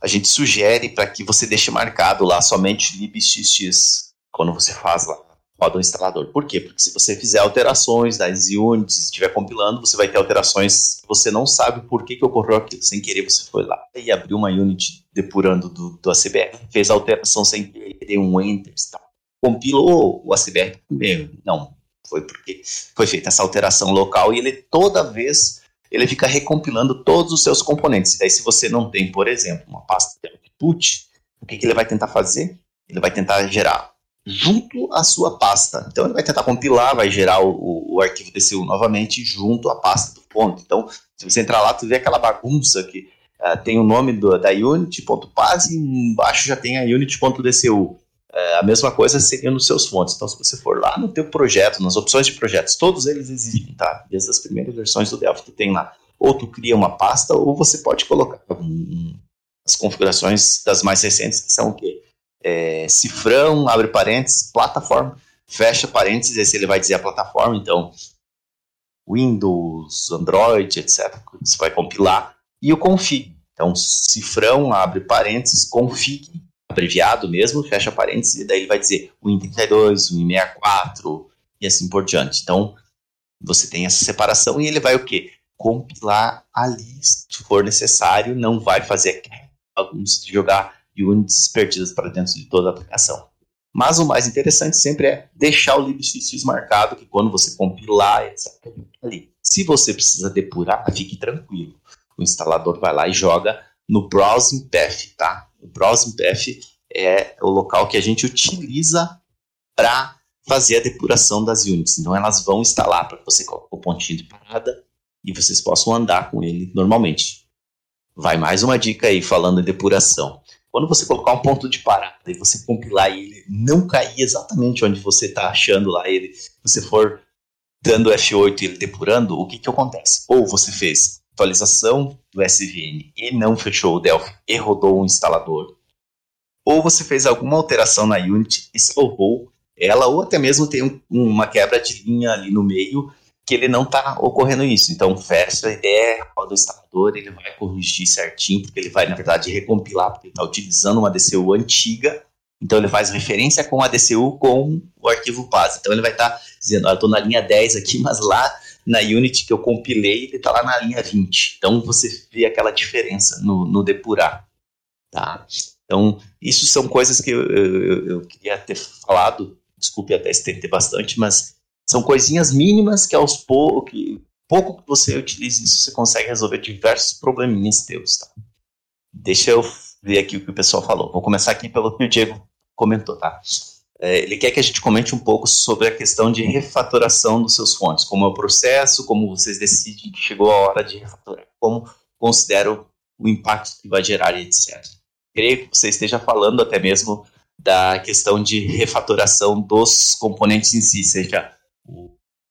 A gente sugere para que você deixe marcado lá somente libxx quando você faz lá roda o instalador. Por quê? Porque se você fizer alterações das units, estiver compilando, você vai ter alterações que você não sabe por que, que ocorreu aquilo. Sem querer, você foi lá e abriu uma unit depurando do, do ACBR, fez alteração sem querer, deu um enter, tá? compilou o ACBR primeiro. Não, foi porque foi feita essa alteração local e ele toda vez ele fica recompilando todos os seus componentes. E daí, se você não tem, por exemplo, uma pasta de output, o que, que ele vai tentar fazer? Ele vai tentar gerar junto à sua pasta. Então ele vai tentar compilar, vai gerar o, o arquivo DCU novamente junto à pasta do ponto. Então, se você entrar lá, tu vê aquela bagunça que uh, tem o nome do, da unit.paz e embaixo já tem a unit.dcu. Uh, a mesma coisa seria nos seus fontes. Então, se você for lá no teu projeto, nas opções de projetos, todos eles existem, tá? Desde as primeiras versões do Delphi, tu tem lá. Ou tu cria uma pasta, ou você pode colocar as configurações das mais recentes, que são o quê? é, cifrão, abre parênteses, plataforma, fecha parênteses, esse ele vai dizer a plataforma, então Windows, Android, etc. Você vai compilar e o config. Então, cifrão, abre parênteses, config, abreviado mesmo, fecha parênteses, e daí ele vai dizer Win32, Win64 e assim por diante. Então, você tem essa separação e ele vai o quê? Compilar ali, se for necessário, não vai fazer bagunça de jogar units perdidas para dentro de toda a aplicação. Mas o mais interessante sempre é deixar o libxx marcado, que quando você compilar, etc. ali. Se você precisa depurar, fique tranquilo. O instalador vai lá e joga no Browsing Path, tá? O Browsing Path é o local que a gente utiliza para fazer a depuração das units. Então elas vão instalar para que você coloque o pontinho de parada e vocês possam andar com ele normalmente. Vai mais uma dica aí falando em depuração. Quando você colocar um ponto de parada e você compilar ele não cair exatamente onde você está achando lá ele, você for dando F8 e ele depurando, o que, que acontece? Ou você fez atualização do SVN e não fechou o Delphi e rodou o instalador, ou você fez alguma alteração na Unity e salvou ela, ou até mesmo tem um, uma quebra de linha ali no meio que ele não está ocorrendo isso. Então, fecha a ideia, roda o instalador, ele vai corrigir certinho, porque ele vai, na verdade, recompilar, porque ele está utilizando uma DCU antiga. Então, ele faz referência com a DCU com o arquivo base. Então, ele vai estar tá dizendo, ah, eu estou na linha 10 aqui, mas lá na Unity que eu compilei, ele está lá na linha 20. Então, você vê aquela diferença no, no depurar. Tá? Então, isso são coisas que eu, eu, eu queria ter falado, desculpe até estender bastante, mas são coisinhas mínimas que aos poucos, pouco que você utilize isso, você consegue resolver diversos probleminhas teus, tá? Deixa eu ver aqui o que o pessoal falou. Vou começar aqui pelo que o Diego comentou, tá? É, ele quer que a gente comente um pouco sobre a questão de refatoração dos seus fontes, como é o processo, como vocês decidem que chegou a hora de refatorar, como consideram o impacto que vai gerar, etc. Creio que você esteja falando até mesmo da questão de refatoração dos componentes em si, seja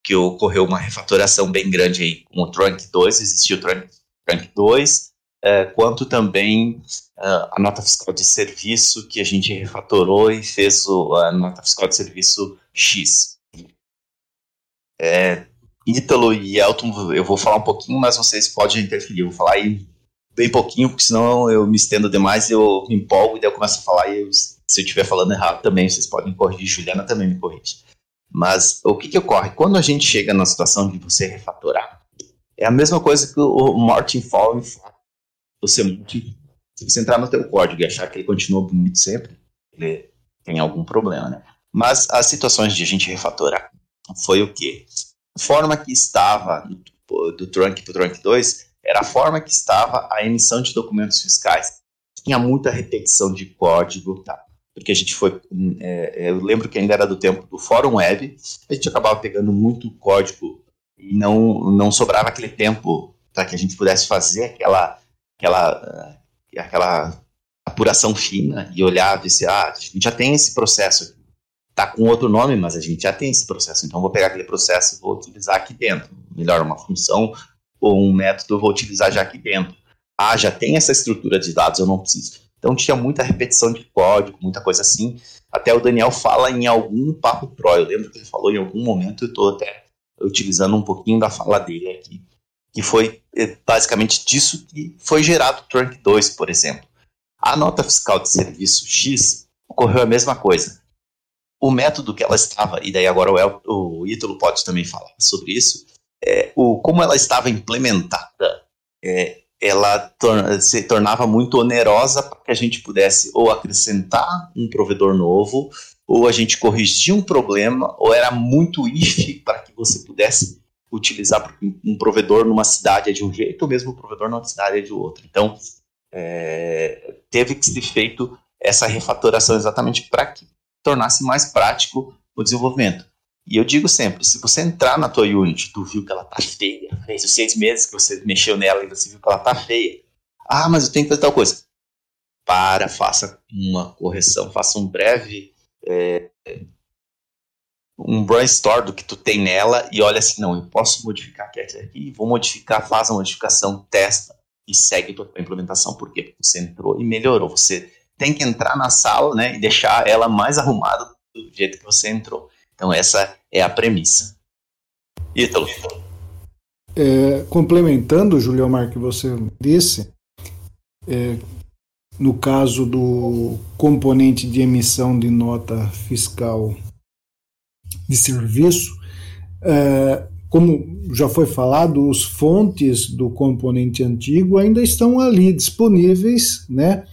que ocorreu uma refatoração bem grande aí com o Trunk 2, existiu o Trunk, Trunk 2, é, quanto também uh, a nota fiscal de serviço que a gente refatorou e fez o, a nota fiscal de serviço X. É, Ítalo e Elton, eu vou falar um pouquinho, mas vocês podem interferir. Eu vou falar aí bem pouquinho, porque senão eu me estendo demais, eu me empolgo e daí eu começo a falar e eu, se eu estiver falando errado também, vocês podem corrigir. Juliana também me corrige. Mas o que, que ocorre? Quando a gente chega na situação de você refatorar, é a mesma coisa que o Martin Fowler Você, se você entrar no teu código e achar que ele continua bonito sempre, ele tem algum problema, né? Mas as situações de a gente refatorar foi o quê? A forma que estava do Trunk para o Trunk 2 era a forma que estava a emissão de documentos fiscais. Tinha muita repetição de código, tá? porque a gente foi. É, é, eu lembro que ainda era do tempo do Fórum Web, a gente acabava pegando muito código e não, não sobrava aquele tempo para que a gente pudesse fazer aquela, aquela, aquela apuração fina e olhar e dizer, ah, a gente já tem esse processo tá com outro nome, mas a gente já tem esse processo, então vou pegar aquele processo e vou utilizar aqui dentro. Melhor uma função ou um método eu vou utilizar já aqui dentro. Ah, já tem essa estrutura de dados, eu não preciso. Então tinha muita repetição de código, muita coisa assim. Até o Daniel fala em algum papo pro. Eu lembro que ele falou em algum momento, eu estou até utilizando um pouquinho da fala dele aqui, que foi eh, basicamente disso que foi gerado o Trunk 2, por exemplo. A nota fiscal de serviço X ocorreu a mesma coisa o método que ela estava, e daí agora o, El, o Ítalo pode também falar sobre isso, é, o, como ela estava implementada, é, ela se tornava muito onerosa para que a gente pudesse ou acrescentar um provedor novo, ou a gente corrigir um problema, ou era muito if para que você pudesse utilizar um provedor numa cidade é de um jeito, ou mesmo um provedor numa cidade é de outro. Então, é, teve que ser feito essa refatoração exatamente para que tornasse mais prático o desenvolvimento. E eu digo sempre, se você entrar na tua Unity, tu viu que ela tá feia, fez os seis meses que você mexeu nela e você viu que ela tá feia. Ah, mas eu tenho que fazer tal coisa. Para, faça uma correção, faça um breve é, um brainstorm do que tu tem nela e olha assim, não, eu posso modificar aqui, vou modificar, faz a modificação, testa e segue a tua implementação. Por quê? Porque você entrou e melhorou. Você tem que entrar na sala né, e deixar ela mais arrumada do jeito que você entrou. Então, essa é a premissa. Ítalo. É, complementando, Julio Mar, que você disse, é, no caso do componente de emissão de nota fiscal de serviço, é, como já foi falado, os fontes do componente antigo ainda estão ali disponíveis, né?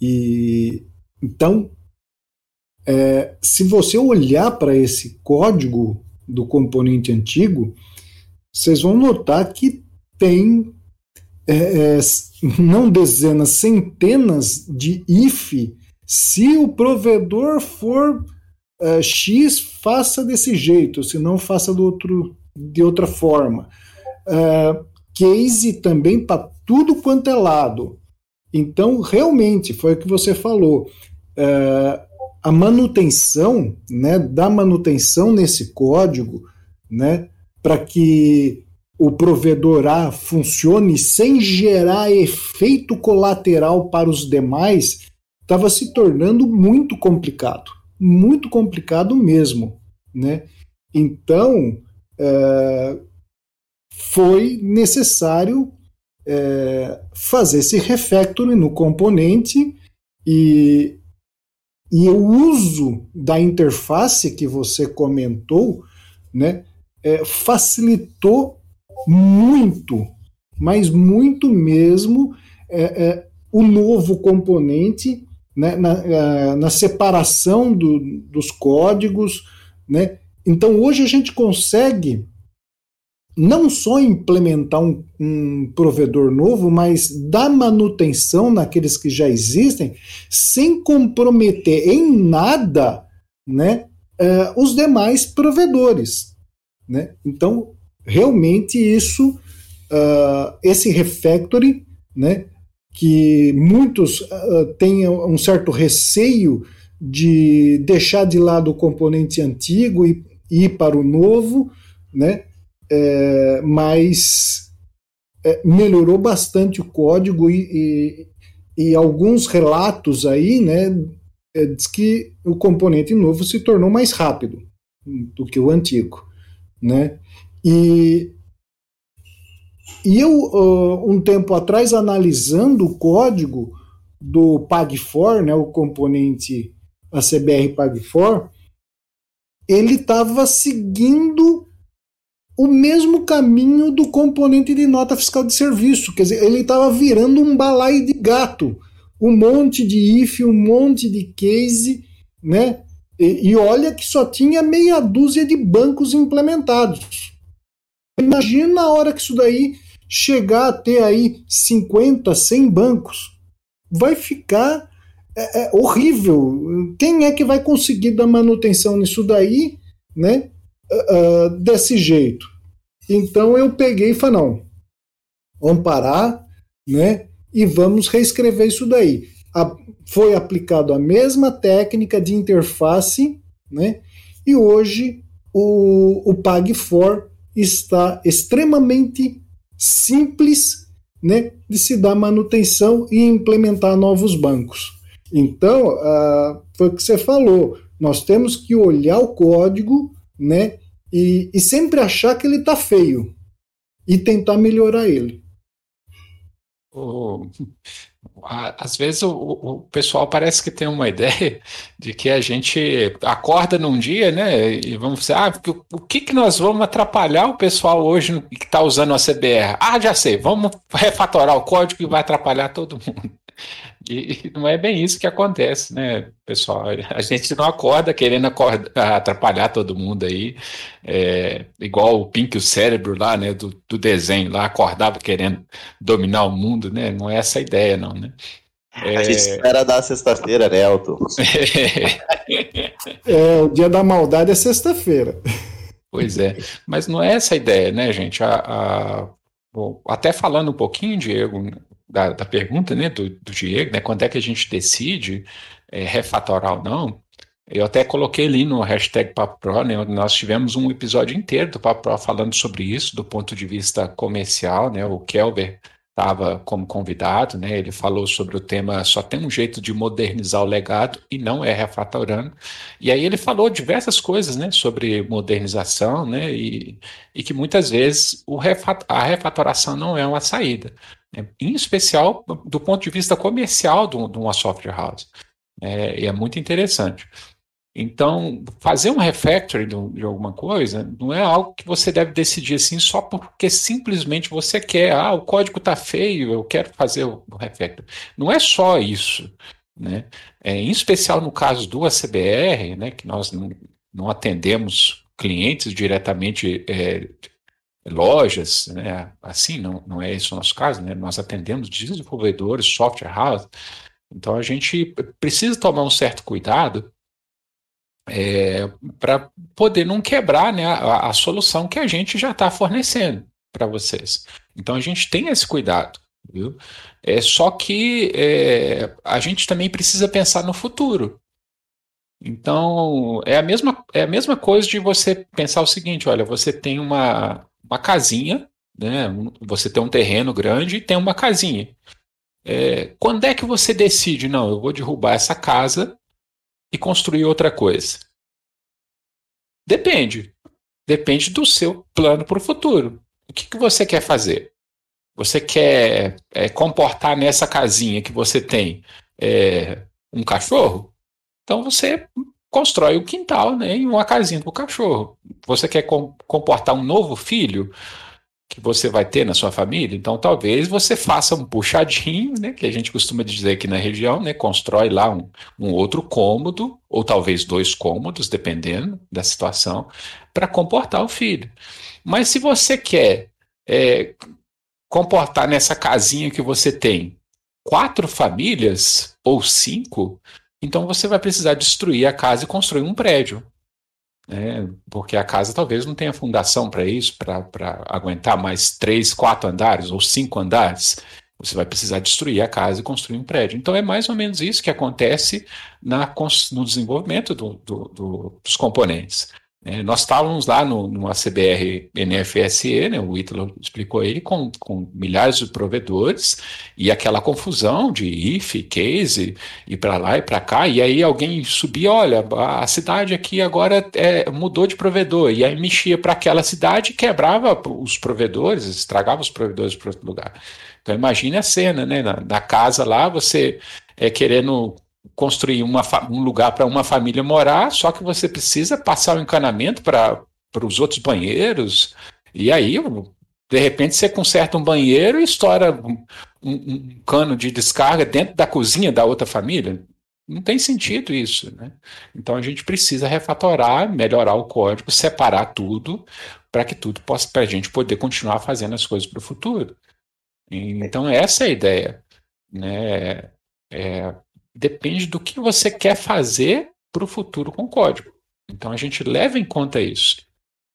E então, é, se você olhar para esse código do componente antigo, vocês vão notar que tem é, é, não dezenas, centenas de if se o provedor for é, X, faça desse jeito, se não faça do outro, de outra forma. É, case também para tudo quanto é lado. Então, realmente, foi o que você falou. É, a manutenção, né, da manutenção nesse código, né, para que o provedor A funcione sem gerar efeito colateral para os demais, estava se tornando muito complicado, muito complicado mesmo, né? Então, é, foi necessário é, fazer esse refactoring no componente e, e o uso da interface que você comentou né, é, facilitou muito, mas muito mesmo, é, é o novo componente né, na, é, na, separação do, dos códigos. Né? Então hoje a gente consegue não só implementar um, um, provedor novo, mas dar manutenção naqueles que já existem, sem comprometer em nada né, uh, os demais provedores. Né? Então, realmente isso, uh, esse refactoring, né, que muitos uh, têm um certo receio de deixar de lado o componente antigo e, e ir para o novo, né? é, mas é, melhorou bastante o código e, e, e, alguns relatos aí, né, é, diz que o componente novo se tornou mais rápido do que o antigo, né? E, e eu, uh, um tempo atrás, analisando o código do PAG4, né, o componente ACBR PAG4, ele estava seguindo o mesmo caminho do componente de nota fiscal de serviço. Quer dizer, ele estava virando um balai de gato. Um monte de if, um monte de case, né? E, e olha que só tinha meia dúzia de bancos implementados. Imagina a hora que isso daí chegar a ter aí 50, 100 bancos. Vai ficar é, é, horrível. Quem é que vai conseguir dar manutenção nisso daí, né? Uh, desse jeito. Então eu peguei e falei, não, vamos parar, né? E vamos reescrever isso daí. A, foi aplicado a mesma técnica de interface, né? E hoje o, o Pag4 está extremamente simples né, de se dar manutenção e implementar novos bancos. Então, uh, foi o que você falou, nós temos que olhar o código né, e, e sempre achar que ele está feio e tentar melhorar ele. Oh, às vezes o, o, pessoal parece que tem uma ideia de que a gente acorda num dia, né? E vamos dizer, ah, o, que, que nós vamos atrapalhar o pessoal hoje que está usando a CBR? Ah, já sei, vamos refatorar o código e vai atrapalhar todo mundo. E não é bem isso que acontece, né, pessoal? A gente não acorda querendo acorda, atrapalhar todo mundo aí, é, igual o Pink, o cérebro lá, né, do, do, desenho lá, acordava querendo dominar o mundo, né? Não é essa a ideia, não, né? É... A gente espera da sexta-feira, né, Elton? é, o dia da maldade é sexta-feira. Pois é, mas não é essa a ideia, né, gente? A, a... Bom, até falando um pouquinho, Diego, da, da pergunta né, do, do, Diego, né, quando é que a gente decide é, refatorar ou não, eu até coloquei ali no hashtag Papo né, nós tivemos um episódio inteiro do Papo Pro falando sobre isso, do ponto de vista comercial, né, o Kelber estava como convidado, né, ele falou sobre o tema só tem um jeito de modernizar o legado e não é refatorando, e aí ele falou diversas coisas, né, sobre modernização, né, e, e que muitas vezes o refat a refatoração não é uma saída? Em especial do ponto de vista comercial de uma software house. É, é muito interessante. Então, fazer um refactoring de, alguma coisa não é algo que você deve decidir assim só porque simplesmente você quer. Ah, o código está feio, eu quero fazer o, o refactoring. Não é só isso. Né? É, em especial no caso do ACBR, né, que nós não, não atendemos clientes diretamente é, lojas, né? assim, não, não é esse o nosso caso, né? nós atendemos desenvolvedores, software house, então a gente precisa tomar um certo cuidado é, para poder não quebrar né, a, a, solução que a gente já está fornecendo para vocês. Então a gente tem esse cuidado, viu? É só que é, a gente também precisa pensar no futuro. Então é a mesma é a mesma coisa de você pensar o seguinte, olha, você tem uma uma casinha, né? Você tem um terreno grande e tem uma casinha. É, quando é que você decide, não, eu vou derrubar essa casa e construir outra coisa? Depende. Depende do seu plano para o futuro. O que, que você quer fazer? Você quer é, comportar nessa casinha que você tem é, um cachorro? Então você constrói o quintal né, em uma casinha para o cachorro. Você quer com, comportar um novo filho que você vai ter na sua família? Então talvez você faça um puxadinho, né, que a gente costuma dizer aqui na região, né, constrói lá um, um outro cômodo, ou talvez dois cômodos, dependendo da situação, para comportar o filho. Mas se você quer é, comportar nessa casinha que você tem quatro famílias ou cinco, então você vai precisar destruir a casa e construir um prédio. Né? Porque a casa talvez não tenha fundação para isso, para aguentar mais três, quatro andares ou cinco andares. Você vai precisar destruir a casa e construir um prédio. Então é mais ou menos isso que acontece na, no desenvolvimento do, do, do, dos componentes. É, nós estávamos lá no, ACBR NFSE, né, o Ítalo explicou ele, com, com milhares de provedores e aquela confusão de if, case, e para lá e para cá, e aí alguém subia, olha, a cidade aqui agora é, mudou de provedor, e aí mexia para aquela cidade quebrava os provedores, estragava os provedores para outro lugar. Então imagine a cena, né, na, na casa lá, você é, querendo construir uma, um lugar para uma família morar, só que você precisa passar o encanamento para os outros banheiros, e aí, de repente, você conserta um banheiro e estoura um, um, um cano de descarga dentro da cozinha da outra família. Não tem sentido isso, né? Então a gente precisa refatorar, melhorar o código, separar tudo, para que tudo possa, para a gente poder continuar fazendo as coisas para o futuro. Então essa é a ideia, né? É, depende do que você quer fazer para o futuro com o código. Então a gente leva em conta isso.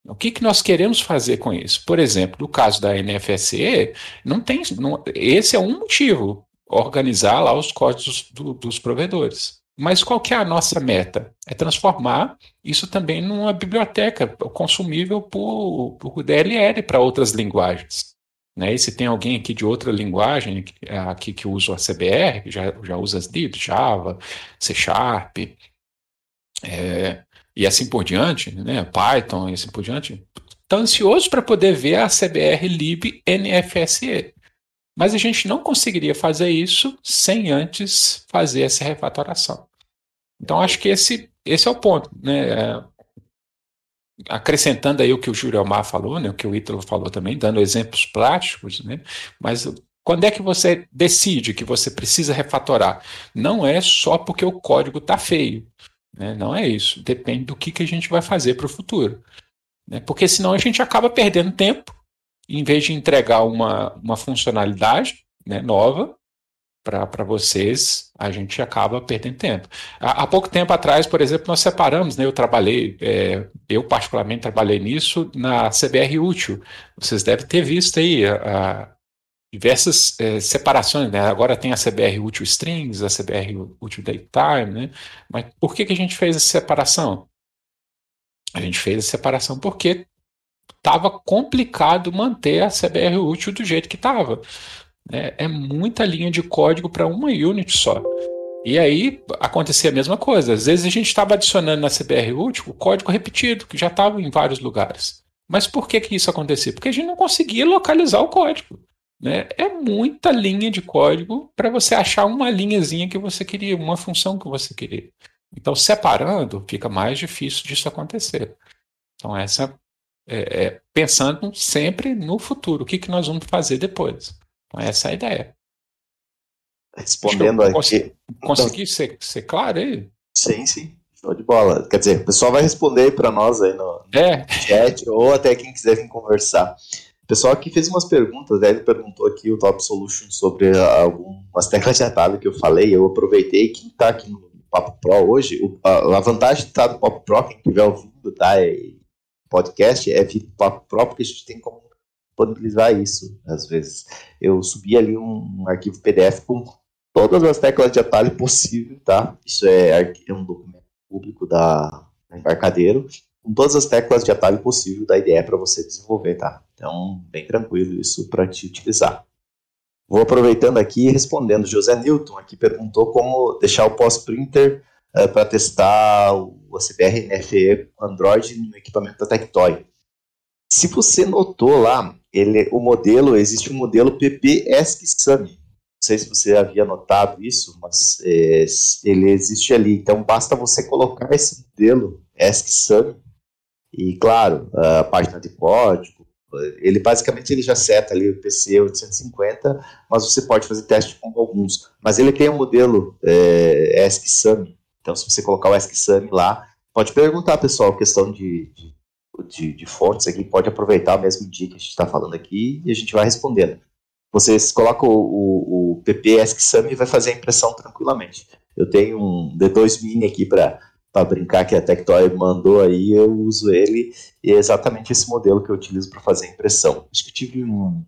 O que, que nós queremos fazer com isso? Por exemplo, no caso da NFSE, não tem, não, esse é um motivo, organizar lá os códigos do, dos provedores. Mas qual que é a nossa meta? É transformar isso também numa biblioteca consumível por, por DLL para outras linguagens. Né? E se tem alguém aqui de outra linguagem aqui que usa a CBR, que já, já usa as DIT, Java, C Sharp, é, e assim por diante, né? Python e assim por diante, está ansioso para poder ver a CBR lib NFSE. Mas a gente não conseguiria fazer isso sem antes fazer essa refatoração. Então, acho que esse, esse é o ponto. Né? Acrescentando aí o que o Júlio Almar falou, né? o que o Ítalo falou também, dando exemplos práticos, né? mas quando é que você decide que você precisa refatorar? Não é só porque o código está feio. Né? Não é isso. Depende do que, que a gente vai fazer para o futuro. Né? Porque senão a gente acaba perdendo tempo em vez de entregar uma, uma funcionalidade né, nova para vocês, a gente acaba perdendo tempo. Há, há, pouco tempo atrás, por exemplo, nós separamos, né, eu trabalhei, é, eu particularmente trabalhei nisso na CBR Útil. Vocês devem ter visto aí a, a diversas é, separações, né? Agora tem a CBR Útil Strings, a CBR Útil Datetime, né? Mas por que, que a gente fez essa separação? A gente fez a separação porque estava complicado manter a CBR útil do jeito que estava. É, é, muita linha de código para uma unit só. E aí acontecia a mesma coisa. Às vezes a gente estava adicionando na CBR útil o código repetido, que já estava em vários lugares. Mas por que, que isso acontecia? Porque a gente não conseguia localizar o código. Né? É muita linha de código para você achar uma linhazinha que você queria, uma função que você queria. Então, separando, fica mais difícil disso acontecer. Então, essa é, é, pensando sempre no futuro, o que, que nós vamos fazer depois. Então, essa é a ideia. Respondendo aqui. Consegui, consegui então, ser, ser claro aí? Sim, sim. Show de bola. Quer dizer, o pessoal vai responder aí para nós aí no, é. chat ou até quem quiser vir conversar. O pessoal aqui fez umas perguntas, né? ele perguntou aqui o Top Solution sobre algumas teclas de atalho que eu falei, eu aproveitei, quem está aqui no Papo Pro hoje, a, vantagem de estar no Papo Pro, quem estiver ouvindo, tá, é podcast é vir papo próprio, porque a gente tem como disponibilizar isso, às vezes. Eu subi ali um, um, arquivo PDF com todas as teclas de atalho possível, tá? Isso é, é um documento público da, da Embarcadeiro, com todas as teclas de atalho possível da IDE para você desenvolver, tá? Então, bem tranquilo isso para te utilizar. Vou aproveitando aqui e respondendo. José Newton aqui perguntou como deixar o pós-printer uh, para testar o CBR NFE Android no equipamento da Tectoy. Se você notou lá, ele, o modelo, existe um modelo PP ESC SAMI. Não sei se você havia notado isso, mas é, ele existe ali. Então basta você colocar esse modelo ESC SAMI e, claro, a página de código. Ele basicamente ele já seta ali o PC 850, mas você pode fazer teste com alguns. Mas ele tem um modelo é, ESC SAMI então, se você colocar o AskSami lá, pode perguntar, pessoal, questão de, de, de, de fontes aqui, pode aproveitar o mesmo dia que a gente está falando aqui e a gente vai respondendo. Vocês colocam o, o, o PP AskSami e vai fazer a impressão tranquilamente. Eu tenho um D2 Mini aqui para para brincar que a Tectoy mandou aí, eu uso ele e é exatamente esse modelo que eu utilizo para fazer impressão. Acho que tive um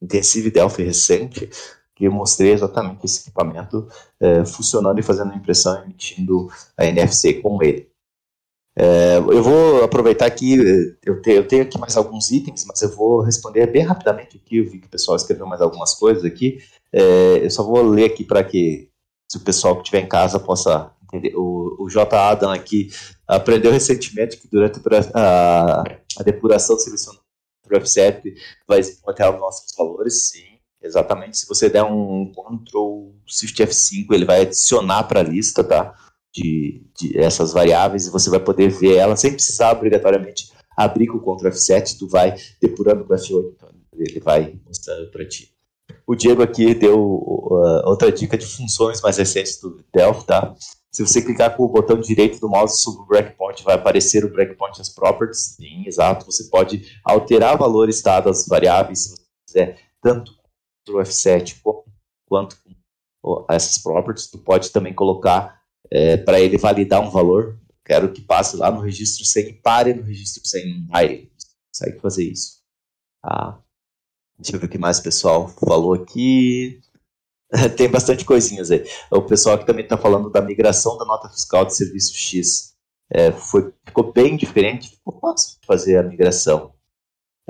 Intensive Delphi recente, que eu mostrei exatamente esse equipamento é, funcionando e fazendo impressão emitindo a NFC com ele. É, eu vou aproveitar aqui, eu, te, eu, tenho aqui mais alguns itens, mas eu vou responder bem rapidamente aqui. Eu vi que o pessoal escreveu mais algumas coisas aqui. É, eu só vou ler aqui para que, se o pessoal que estiver em casa possa entender. O, o J. Adam aqui aprendeu recentemente que durante a, a depuração do F7 vai manter os nossos valores, sim. Exatamente. Se você der um Ctrl Shift F5, ele vai adicionar para a lista, tá? De, de, essas variáveis e você vai poder ver ela sem precisar obrigatoriamente abrir com o Ctrl F7, tu vai depurando com o F8, então ele vai mostrando para ti. O Diego aqui deu uh, outra dica de funções mais recentes do Delphi, tá? Se você clicar com o botão direito do mouse sobre o breakpoint, vai aparecer o breakpoint as properties. Sim, exato. Você pode alterar valores dadas variáveis, se você quiser, tanto do F7 quanto essas properties, tu pode também colocar é, para ele validar um valor, quero que passe lá no registro sem pare no registro sem aire. Consegue fazer isso. Tá? Deixa eu ver o que mais o pessoal falou aqui. Tem bastante coisinhas aí. O pessoal aqui também está falando da migração da nota fiscal de serviço X. É, foi, ficou bem diferente, ficou fácil fazer a migração.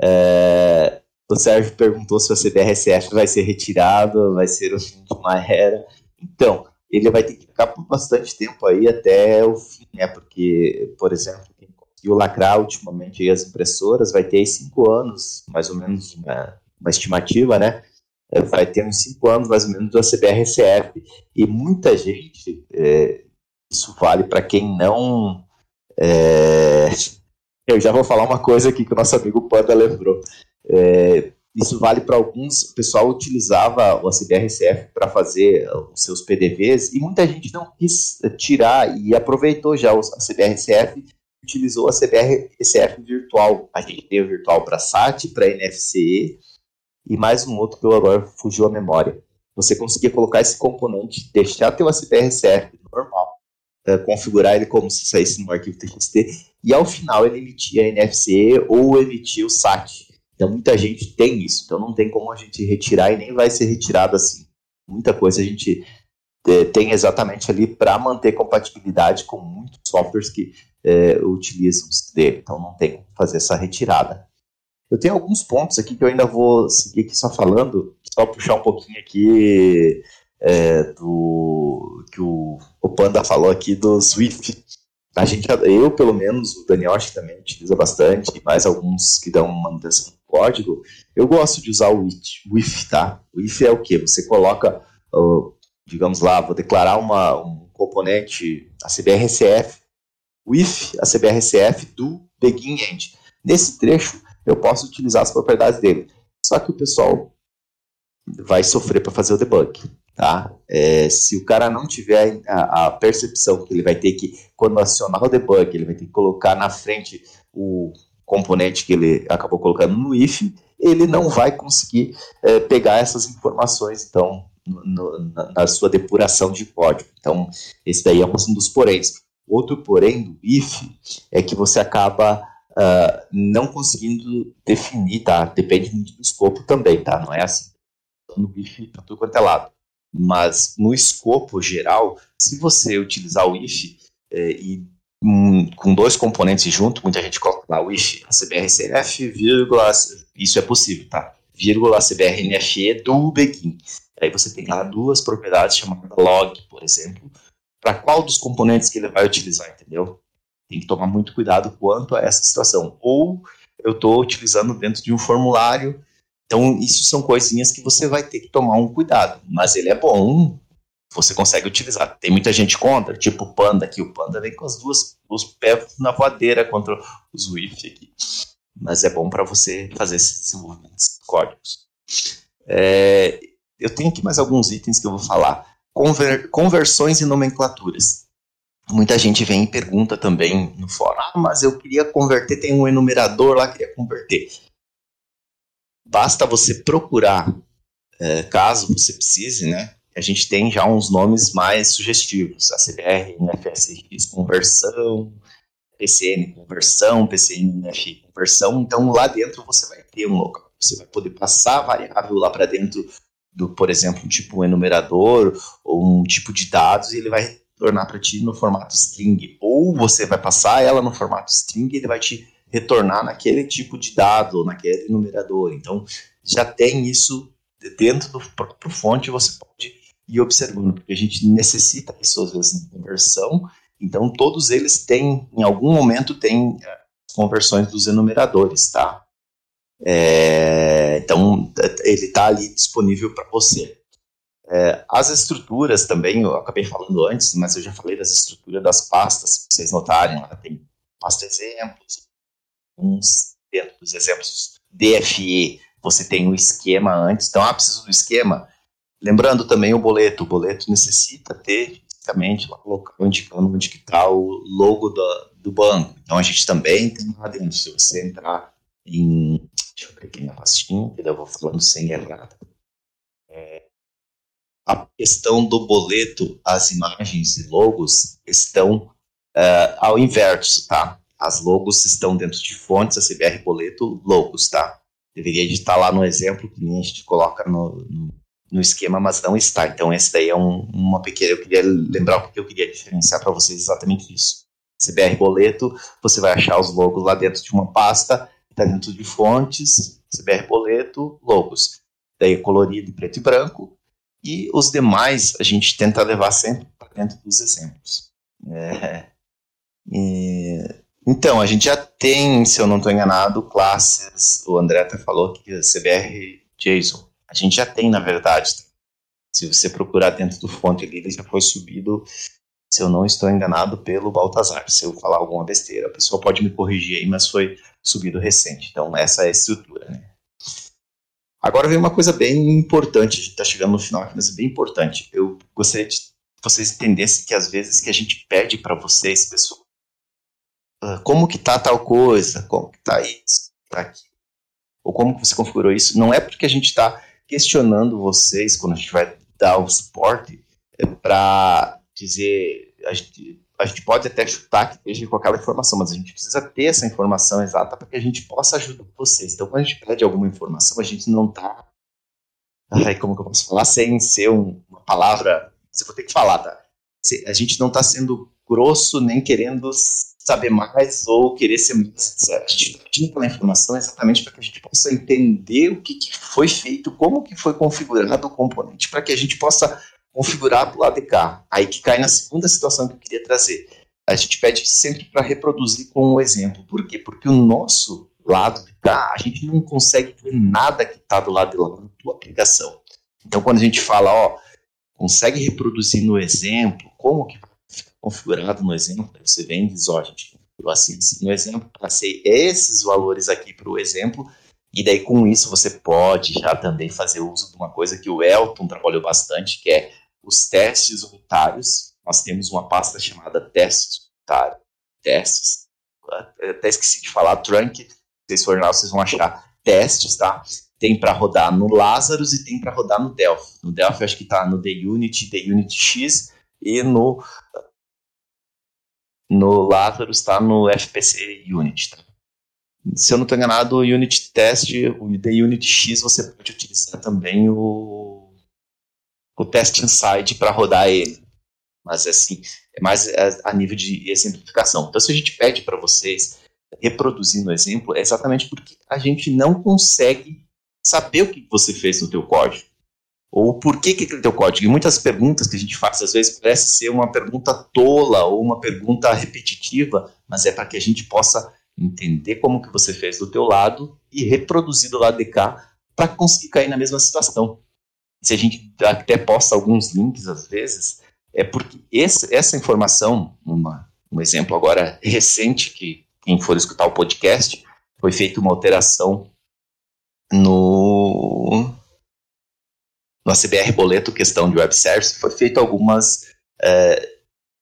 É, o Sérgio perguntou se o CBRSF vai ser retirado, vai ser o fim de uma era. Então, ele vai ter que ficar por bastante tempo aí até o fim, né? Porque, por exemplo, quem conseguiu lacrar ultimamente as impressoras vai ter aí cinco anos, mais ou menos, uma, uma estimativa, né? É, vai ter uns cinco anos, mais ou menos, da CBRCF. E muita gente, é, isso vale para quem não. É, eu já vou falar uma coisa aqui que o nosso amigo Panda lembrou. É, isso vale para alguns. O pessoal utilizava o CBRCF para fazer os seus PDVs e muita gente não quis tirar e aproveitou já a CBRCF utilizou a CBRCF virtual. A gente tem o virtual para SAT, para NFC e mais um outro que eu agora fugiu a memória. Você conseguia colocar esse componente, deixar teu CBRCF normal, uh, configurar ele como se saísse no arquivo TXT e ao final ele emitia NFC ou emitia o SAT. Então muita gente tem isso, então não tem como a gente retirar e nem vai ser retirado assim. Muita coisa a gente é, tem exatamente ali para manter compatibilidade com muitos softwares que é, utilizam dele, então não tem como fazer essa retirada. Eu tenho alguns pontos aqui que eu ainda vou seguir aqui só falando, só puxar um pouquinho aqui é, do que o, o Panda falou aqui do Swift. A gente, eu pelo menos, o Daniel acho que também utiliza bastante, mais alguns que dão manutenção código, eu gosto de usar o if, tá? O if é o que? Você coloca, uh, digamos lá, vou declarar uma, um componente, a CBRCF, o if, a CBRCF do begin end. Nesse trecho, eu posso utilizar as propriedades dele. Só que o pessoal vai sofrer para fazer o debug. Tá? É, se o cara não tiver a, a, percepção que ele vai ter que, quando acionar o debug, ele vai ter que colocar na frente o componente que ele acabou colocando no if, ele não vai conseguir é, pegar essas informações, então, no, na, na, sua depuração de código. Então, esse daí é um dos poréns. Outro porém do if é que você acaba uh, não conseguindo definir, tá? Depende muito do escopo também, tá? Não é assim. No if, tá tudo quanto é lado. Mas no escopo geral, se você utilizar o if eh, e um, com dois componentes junto, muita gente coloca lá o if, a CBRCF, vírgula, isso é possível, tá? Vírgula CBRNFE do begin. Aí você tem lá duas propriedades chamadas log, por exemplo, para qual dos componentes que ele vai utilizar, entendeu? Tem que tomar muito cuidado quanto a essa situação. Ou eu estou utilizando dentro de um formulário, então isso são coisinhas que você vai ter que tomar um cuidado, mas ele é bom você consegue utilizar. Tem muita gente contra, tipo o Panda aqui. O Panda vem com as duas, os pés na voadeira contra os WIF aqui. Mas é bom para você fazer esses desenvolvimentos códigos. É, eu tenho aqui mais alguns itens que eu vou falar. Conver, conversões e nomenclaturas. Muita gente vem e pergunta também no fórum: ah, mas eu queria converter, tem um enumerador lá, queria converter. Basta você procurar, é, caso você precise, né? A gente tem já uns nomes mais sugestivos, ACBR, NFSX conversão, PCN conversão, PCN NF conversão, então lá dentro você vai ter um local, você vai poder passar a variável lá para dentro do, por exemplo, tipo um enumerador ou um tipo de dados e ele vai retornar para ti no formato string, ou você vai passar ela no formato string e ele vai te retornar naquele tipo de dado, naquele enumerador. Então, já tem isso dentro do próprio fonte, você pode e observando, porque a gente necessita isso às vezes na conversão, então todos eles têm, em algum momento, têm é, conversões dos enumeradores, tá? É, então ele está ali disponível para você. É, as estruturas também, eu acabei falando antes, mas eu já falei das estruturas das pastas, se vocês notarem, lá tem pasta exemplos, uns dentro dos exemplos DFE, você tem o esquema antes, então, ah, preciso do esquema, Lembrando também o boleto. O boleto necessita ter fisicamente lá onde está o logo do, do banco. Então a gente também tem lá dentro. Se você entrar em. Deixa eu ver aqui minha pastinha, que eu vou falando sem errada. É, a questão do boleto, as imagens e logos estão uh, ao inverso, tá? As logos estão dentro de fontes, a CBR boleto, logos, tá? Deveria estar lá no exemplo que a gente coloca no, no, no esquema, mas não está. Então, esse daí é um, uma pequena. Eu queria lembrar o que eu queria diferenciar para vocês exatamente isso. CBR boleto, você vai achar os logos lá dentro de uma pasta, está dentro de fontes, CBR boleto, logos. Daí é colorido preto e branco. E os demais a gente tenta levar sempre para dentro dos exemplos. É, e, então, a gente já tem, se eu não estou enganado, classes. O André até falou que CBR JSON. A gente já tem, na verdade. Se você procurar dentro do fonte ali, ele já foi subido, se eu não estou enganado, pelo Baltazar. Se eu falar alguma besteira, a pessoa pode me corrigir aí, mas foi subido recente. Então, essa é a estrutura, né? Agora vem uma coisa bem importante, a gente está chegando no final aqui, mas é bem importante. Eu gostaria de vocês entendessem que às vezes que a gente pede para vocês, pessoal, ah, como que tá tal coisa, como que tá isso, tá aqui, ou como que você configurou isso, não é porque a gente está questionando vocês quando a gente vai dar o suporte é para dizer a gente, a gente pode até chutar que esteja com aquela informação, mas a gente precisa ter essa informação exata para que a gente possa ajudar vocês. Então, quando a gente pede alguma informação, a gente não está. Como que eu posso falar sem ser um, uma palavra. Você vai ter que falar, tá? A gente não está sendo grosso nem querendo saber mais ou querer ser mais. A gente está pedindo pela informação exatamente para que a gente possa entender o que, que foi feito, como que foi configurado o componente, para que a gente possa configurar para o lado de cá. Aí que cai na segunda situação que eu queria trazer. A gente pede sempre para reproduzir com um exemplo. Por quê? Porque o nosso lado de cá, a gente não consegue ver nada que está do lado de lá na tua aplicação. Então, quando a gente fala, ó, consegue reproduzir no exemplo, como que configurado no exemplo, você vem e diz, ó, gente configurou assim, no exemplo, passei esses valores aqui para o exemplo, e daí com isso você pode já também fazer uso de uma coisa que o Elton trabalhou bastante, que é os testes unitários. Nós temos uma pasta chamada testes unitários. Testes. Até esqueci de falar, trunk. Se vocês forem lá, vocês vão achar testes, tá? Tem para rodar no Lazarus e tem para rodar no Delphi. No Delphi, acho que está no TheUnity, TheUnity X e no no Lazarus está no FPC Unity. Tá? Se eu não estou enganado, o Unity Test, o TheUnity X, você pode utilizar também o o teste inside para rodar ele. Mas assim, é mais a nível de exemplificação. Então, se a gente pede para vocês reproduzir no exemplo, é exatamente porque a gente não consegue saber o que você fez no teu código. Ou por que, que aquele teu código. E muitas perguntas que a gente faz, às vezes, parece ser uma pergunta tola ou uma pergunta repetitiva, mas é para que a gente possa entender como que você fez do teu lado e reproduzir do lado de cá para conseguir cair na mesma situação se a gente até posta alguns links às vezes, é porque esse, essa informação, uma, um exemplo agora recente, que quem for escutar o podcast, foi feita uma alteração no, no ACBR Boleto, questão de web service, foi feito algumas é,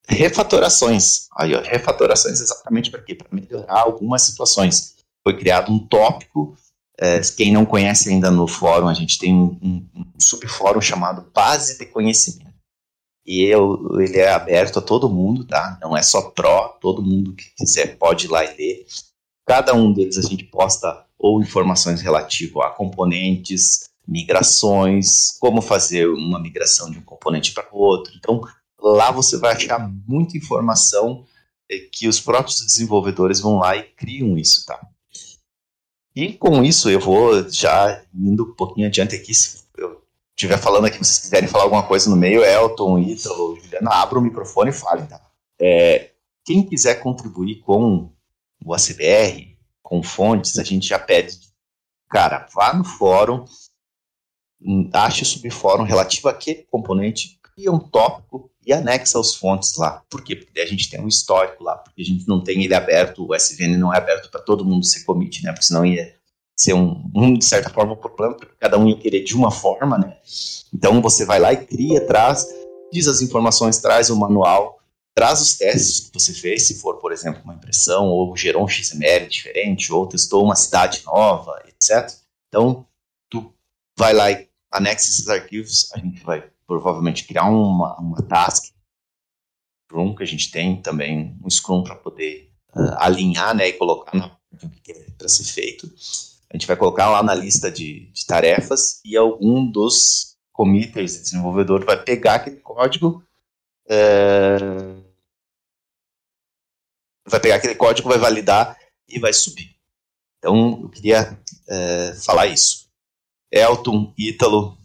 refatorações. Aí, ó, refatorações exatamente para quê? Para melhorar algumas situações. Foi criado um tópico é, quem não conhece ainda no fórum, a gente tem um, um, subfórum chamado Base de Conhecimento. E eu, ele é aberto a todo mundo, tá? Não é só pró, todo mundo que quiser pode ir lá e ler. Cada um deles a gente posta ou informações relativas a componentes, migrações, como fazer uma migração de um componente para o outro. Então, lá você vai achar muita informação é, que os próprios desenvolvedores vão lá e criam isso, tá? E com isso eu vou já indo um pouquinho adiante aqui, se eu estiver falando aqui, vocês quiserem falar alguma coisa no meio, Elton, Ítalo, Juliana, abra o microfone e fale, tá? É, quem quiser contribuir com o ACBR, com fontes, a gente já pede, cara, vá no fórum, ache o subfórum relativo àquele componente, cria um tópico e anexa os fontes lá. Por quê? Porque a gente tem um histórico lá, porque a gente não tem ele aberto, o SVN não é aberto para todo mundo ser commit, né? Porque senão ia ser um, um, de certa forma, um problema, porque cada um ia querer de uma forma, né? Então você vai lá e cria, traz, diz as informações, traz o manual, traz os testes que você fez, se for, por exemplo, uma impressão, ou gerou um XML diferente, ou testou uma cidade nova, etc. Então, tu vai lá e anexa esses arquivos, a gente vai provavelmente criar uma, uma task Scrum, que a gente tem também um Scrum para poder uh, alinhar né, e colocar na, que é para ser feito. A gente vai colocar lá na lista de, de tarefas e algum dos committers, desenvolvedor, vai pegar aquele código, é, vai pegar aquele código, vai validar e vai subir. Então, eu queria é, falar isso. Elton, Ítalo,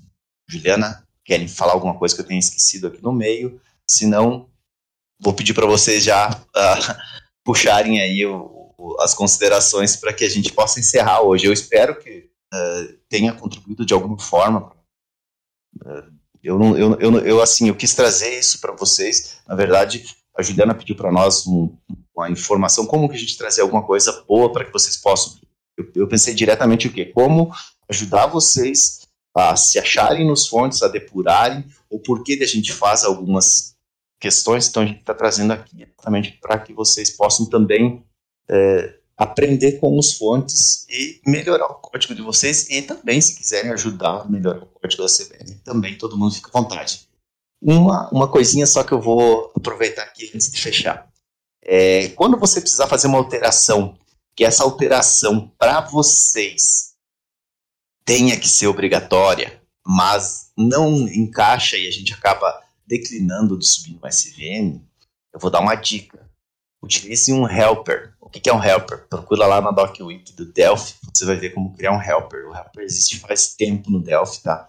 Juliana, querem falar alguma coisa que eu tenha esquecido aqui no meio? Se não, vou pedir para vocês já uh, puxarem aí o, o, as considerações para que a gente possa encerrar hoje. Eu espero que uh, tenha contribuído de alguma forma. Uh, eu, eu, eu, eu, assim, eu quis trazer isso para vocês. Na verdade, a Juliana pediu para nós um, uma informação, como que a gente trazer alguma coisa boa para que vocês possam. Eu, eu pensei diretamente o quê? Como ajudar vocês a se acharem nos fontes, a depurarem o porquê de a gente faz algumas questões. Então a gente está trazendo aqui exatamente para que vocês possam também é, aprender com os fontes e melhorar o código de vocês e também, se quiserem ajudar a melhorar o código da CBN, também todo mundo fica à vontade. Uma, uma coisinha só que eu vou aproveitar aqui antes de fechar. É, quando você precisar fazer uma alteração, que essa alteração para vocês tenha que ser obrigatória, mas não encaixa e a gente acaba declinando de subir no SVN, eu vou dar uma dica. Utilize um helper. O que é um helper? Procura lá na DocWiki do Delphi, você vai ver como criar um helper. O helper existe faz tempo no Delphi, tá?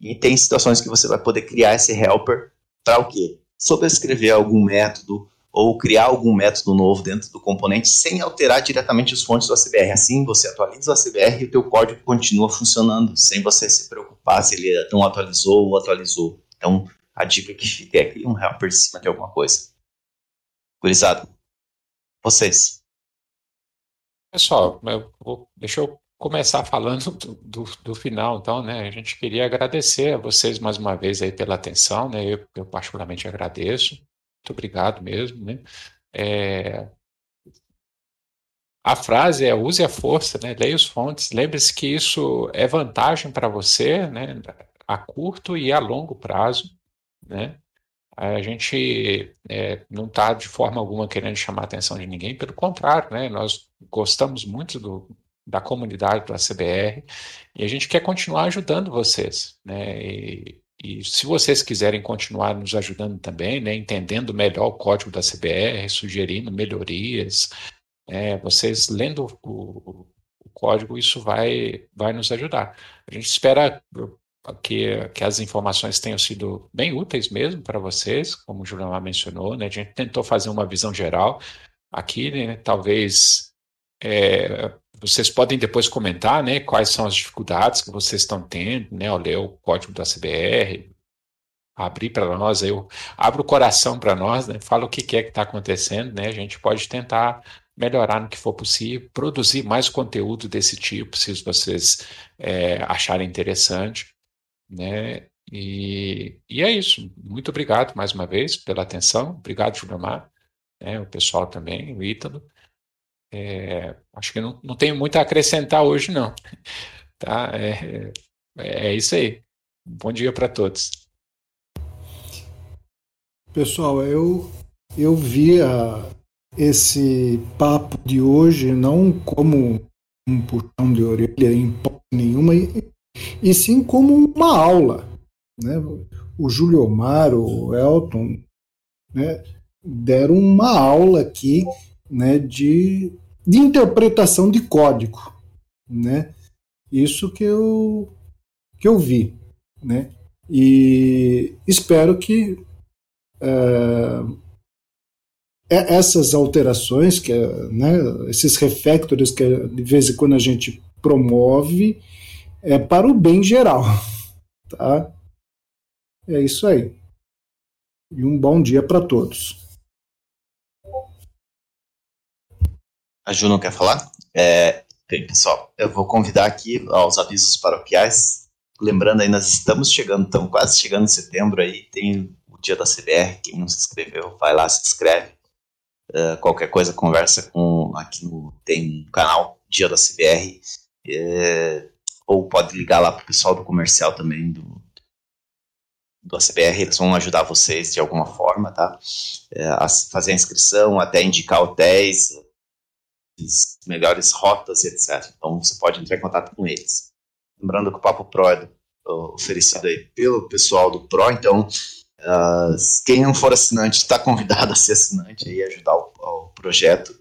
E tem situações que você vai poder criar esse helper para o quê? Sobrescrever algum método ou criar algum método novo dentro do componente sem alterar diretamente os fontes do ACBR. Assim, você atualiza o ACBR e o teu código continua funcionando, sem você se preocupar se ele não atualizou ou atualizou. Então, a dica que fica é criar um helper em cima de alguma coisa. Gurizada, vocês. Pessoal, eu vou, deixa eu começar falando do, do, do, final, então, né? A gente queria agradecer a vocês mais uma vez aí pela atenção, né? Eu, eu particularmente agradeço. Muito obrigado mesmo, né? É, a frase é use a força, né? Leia os fontes. Lembre-se que isso é vantagem para você, né? A curto e a longo prazo, né? A gente é, não está de forma alguma querendo chamar a atenção de ninguém, pelo contrário, né? Nós gostamos muito do, da comunidade do ACBR e a gente quer continuar ajudando vocês, né? E, e se vocês quiserem continuar nos ajudando também, né, entendendo melhor o código da CBR, sugerindo melhorias, é, vocês lendo o, o, código, isso vai, vai nos ajudar. A gente espera que, que as informações tenham sido bem úteis mesmo para vocês, como o Juliana mencionou, né, a gente tentou fazer uma visão geral aqui, né, talvez é, vocês podem depois comentar, né, quais são as dificuldades que vocês estão tendo, né, ao ler o código da CBR, abrir para nós, eu abro o coração para nós, né, fala o que é que está acontecendo, né, a gente pode tentar melhorar no que for possível, produzir mais conteúdo desse tipo, se vocês é, acharem interessante, né, e, e, é isso. Muito obrigado mais uma vez pela atenção, obrigado, Juliomar, né, o pessoal também, o Ítalo. É, acho que não, não tenho muito a acrescentar hoje, não. Tá? É, é, é isso aí. Bom dia para todos. Pessoal, eu, eu via esse papo de hoje não como um puxão de orelha em nenhuma, e, e sim como uma aula. Né? O Júlio Omar, o Elton, né, deram uma aula aqui né, de de interpretação de código, né? Isso que eu que eu vi, né? E espero que uh, essas alterações, que, né, esses refactors que de vez em quando a gente promove, é para o bem geral, tá? É isso aí. E um bom dia para todos. A Ju não quer falar? É, bem, pessoal, eu vou convidar aqui aos avisos paroquiais. Lembrando aí, nós estamos chegando, estamos quase chegando em setembro aí, tem o dia da CBR, quem não se inscreveu, vai lá, se inscreve. Uh, qualquer coisa, conversa com, aqui no, tem um canal, Dia da CBR, é, ou pode ligar lá pro pessoal do comercial também, do, do ACBR, eles vão ajudar vocês de alguma forma, tá? É, a fazer a inscrição, até indicar hotéis, melhores rotas, etc. Então você pode entrar em contato com eles. Lembrando que o Papo Pro é oferecido aí pelo pessoal do Pro, então uh, quem não for assinante está convidado a ser assinante e ajudar o, o projeto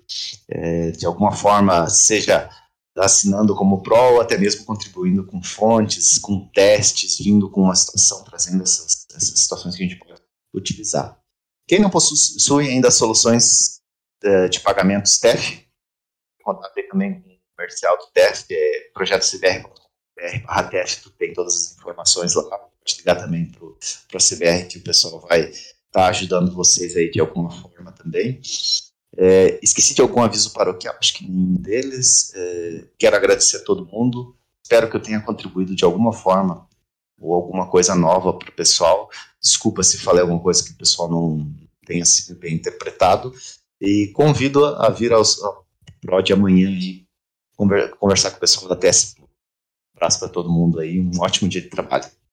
é, de alguma forma, seja assinando como Pro ou até mesmo contribuindo com fontes, com testes, vindo com uma situação, trazendo essas, essas situações que a gente pode utilizar. Quem não possui ainda soluções uh, de pagamentos TEF, contatei também com o comercial do TEF, que é projeto CBR, TEF, tu tem todas as informações lá, pode ligar também para o CBR, que o pessoal vai estar tá ajudando vocês aí de alguma forma também. É, esqueci de algum aviso paroquial, acho que nenhum deles. É, quero agradecer a todo mundo. Espero que eu tenha contribuído de alguma forma ou alguma coisa nova para o pessoal. Desculpa se falei alguma coisa que o pessoal não tenha sido bem interpretado. E convido a vir aos, ao Pro de amanhã e conversar com o pessoal da TS. Um abraço para todo mundo aí. Um ótimo dia de trabalho.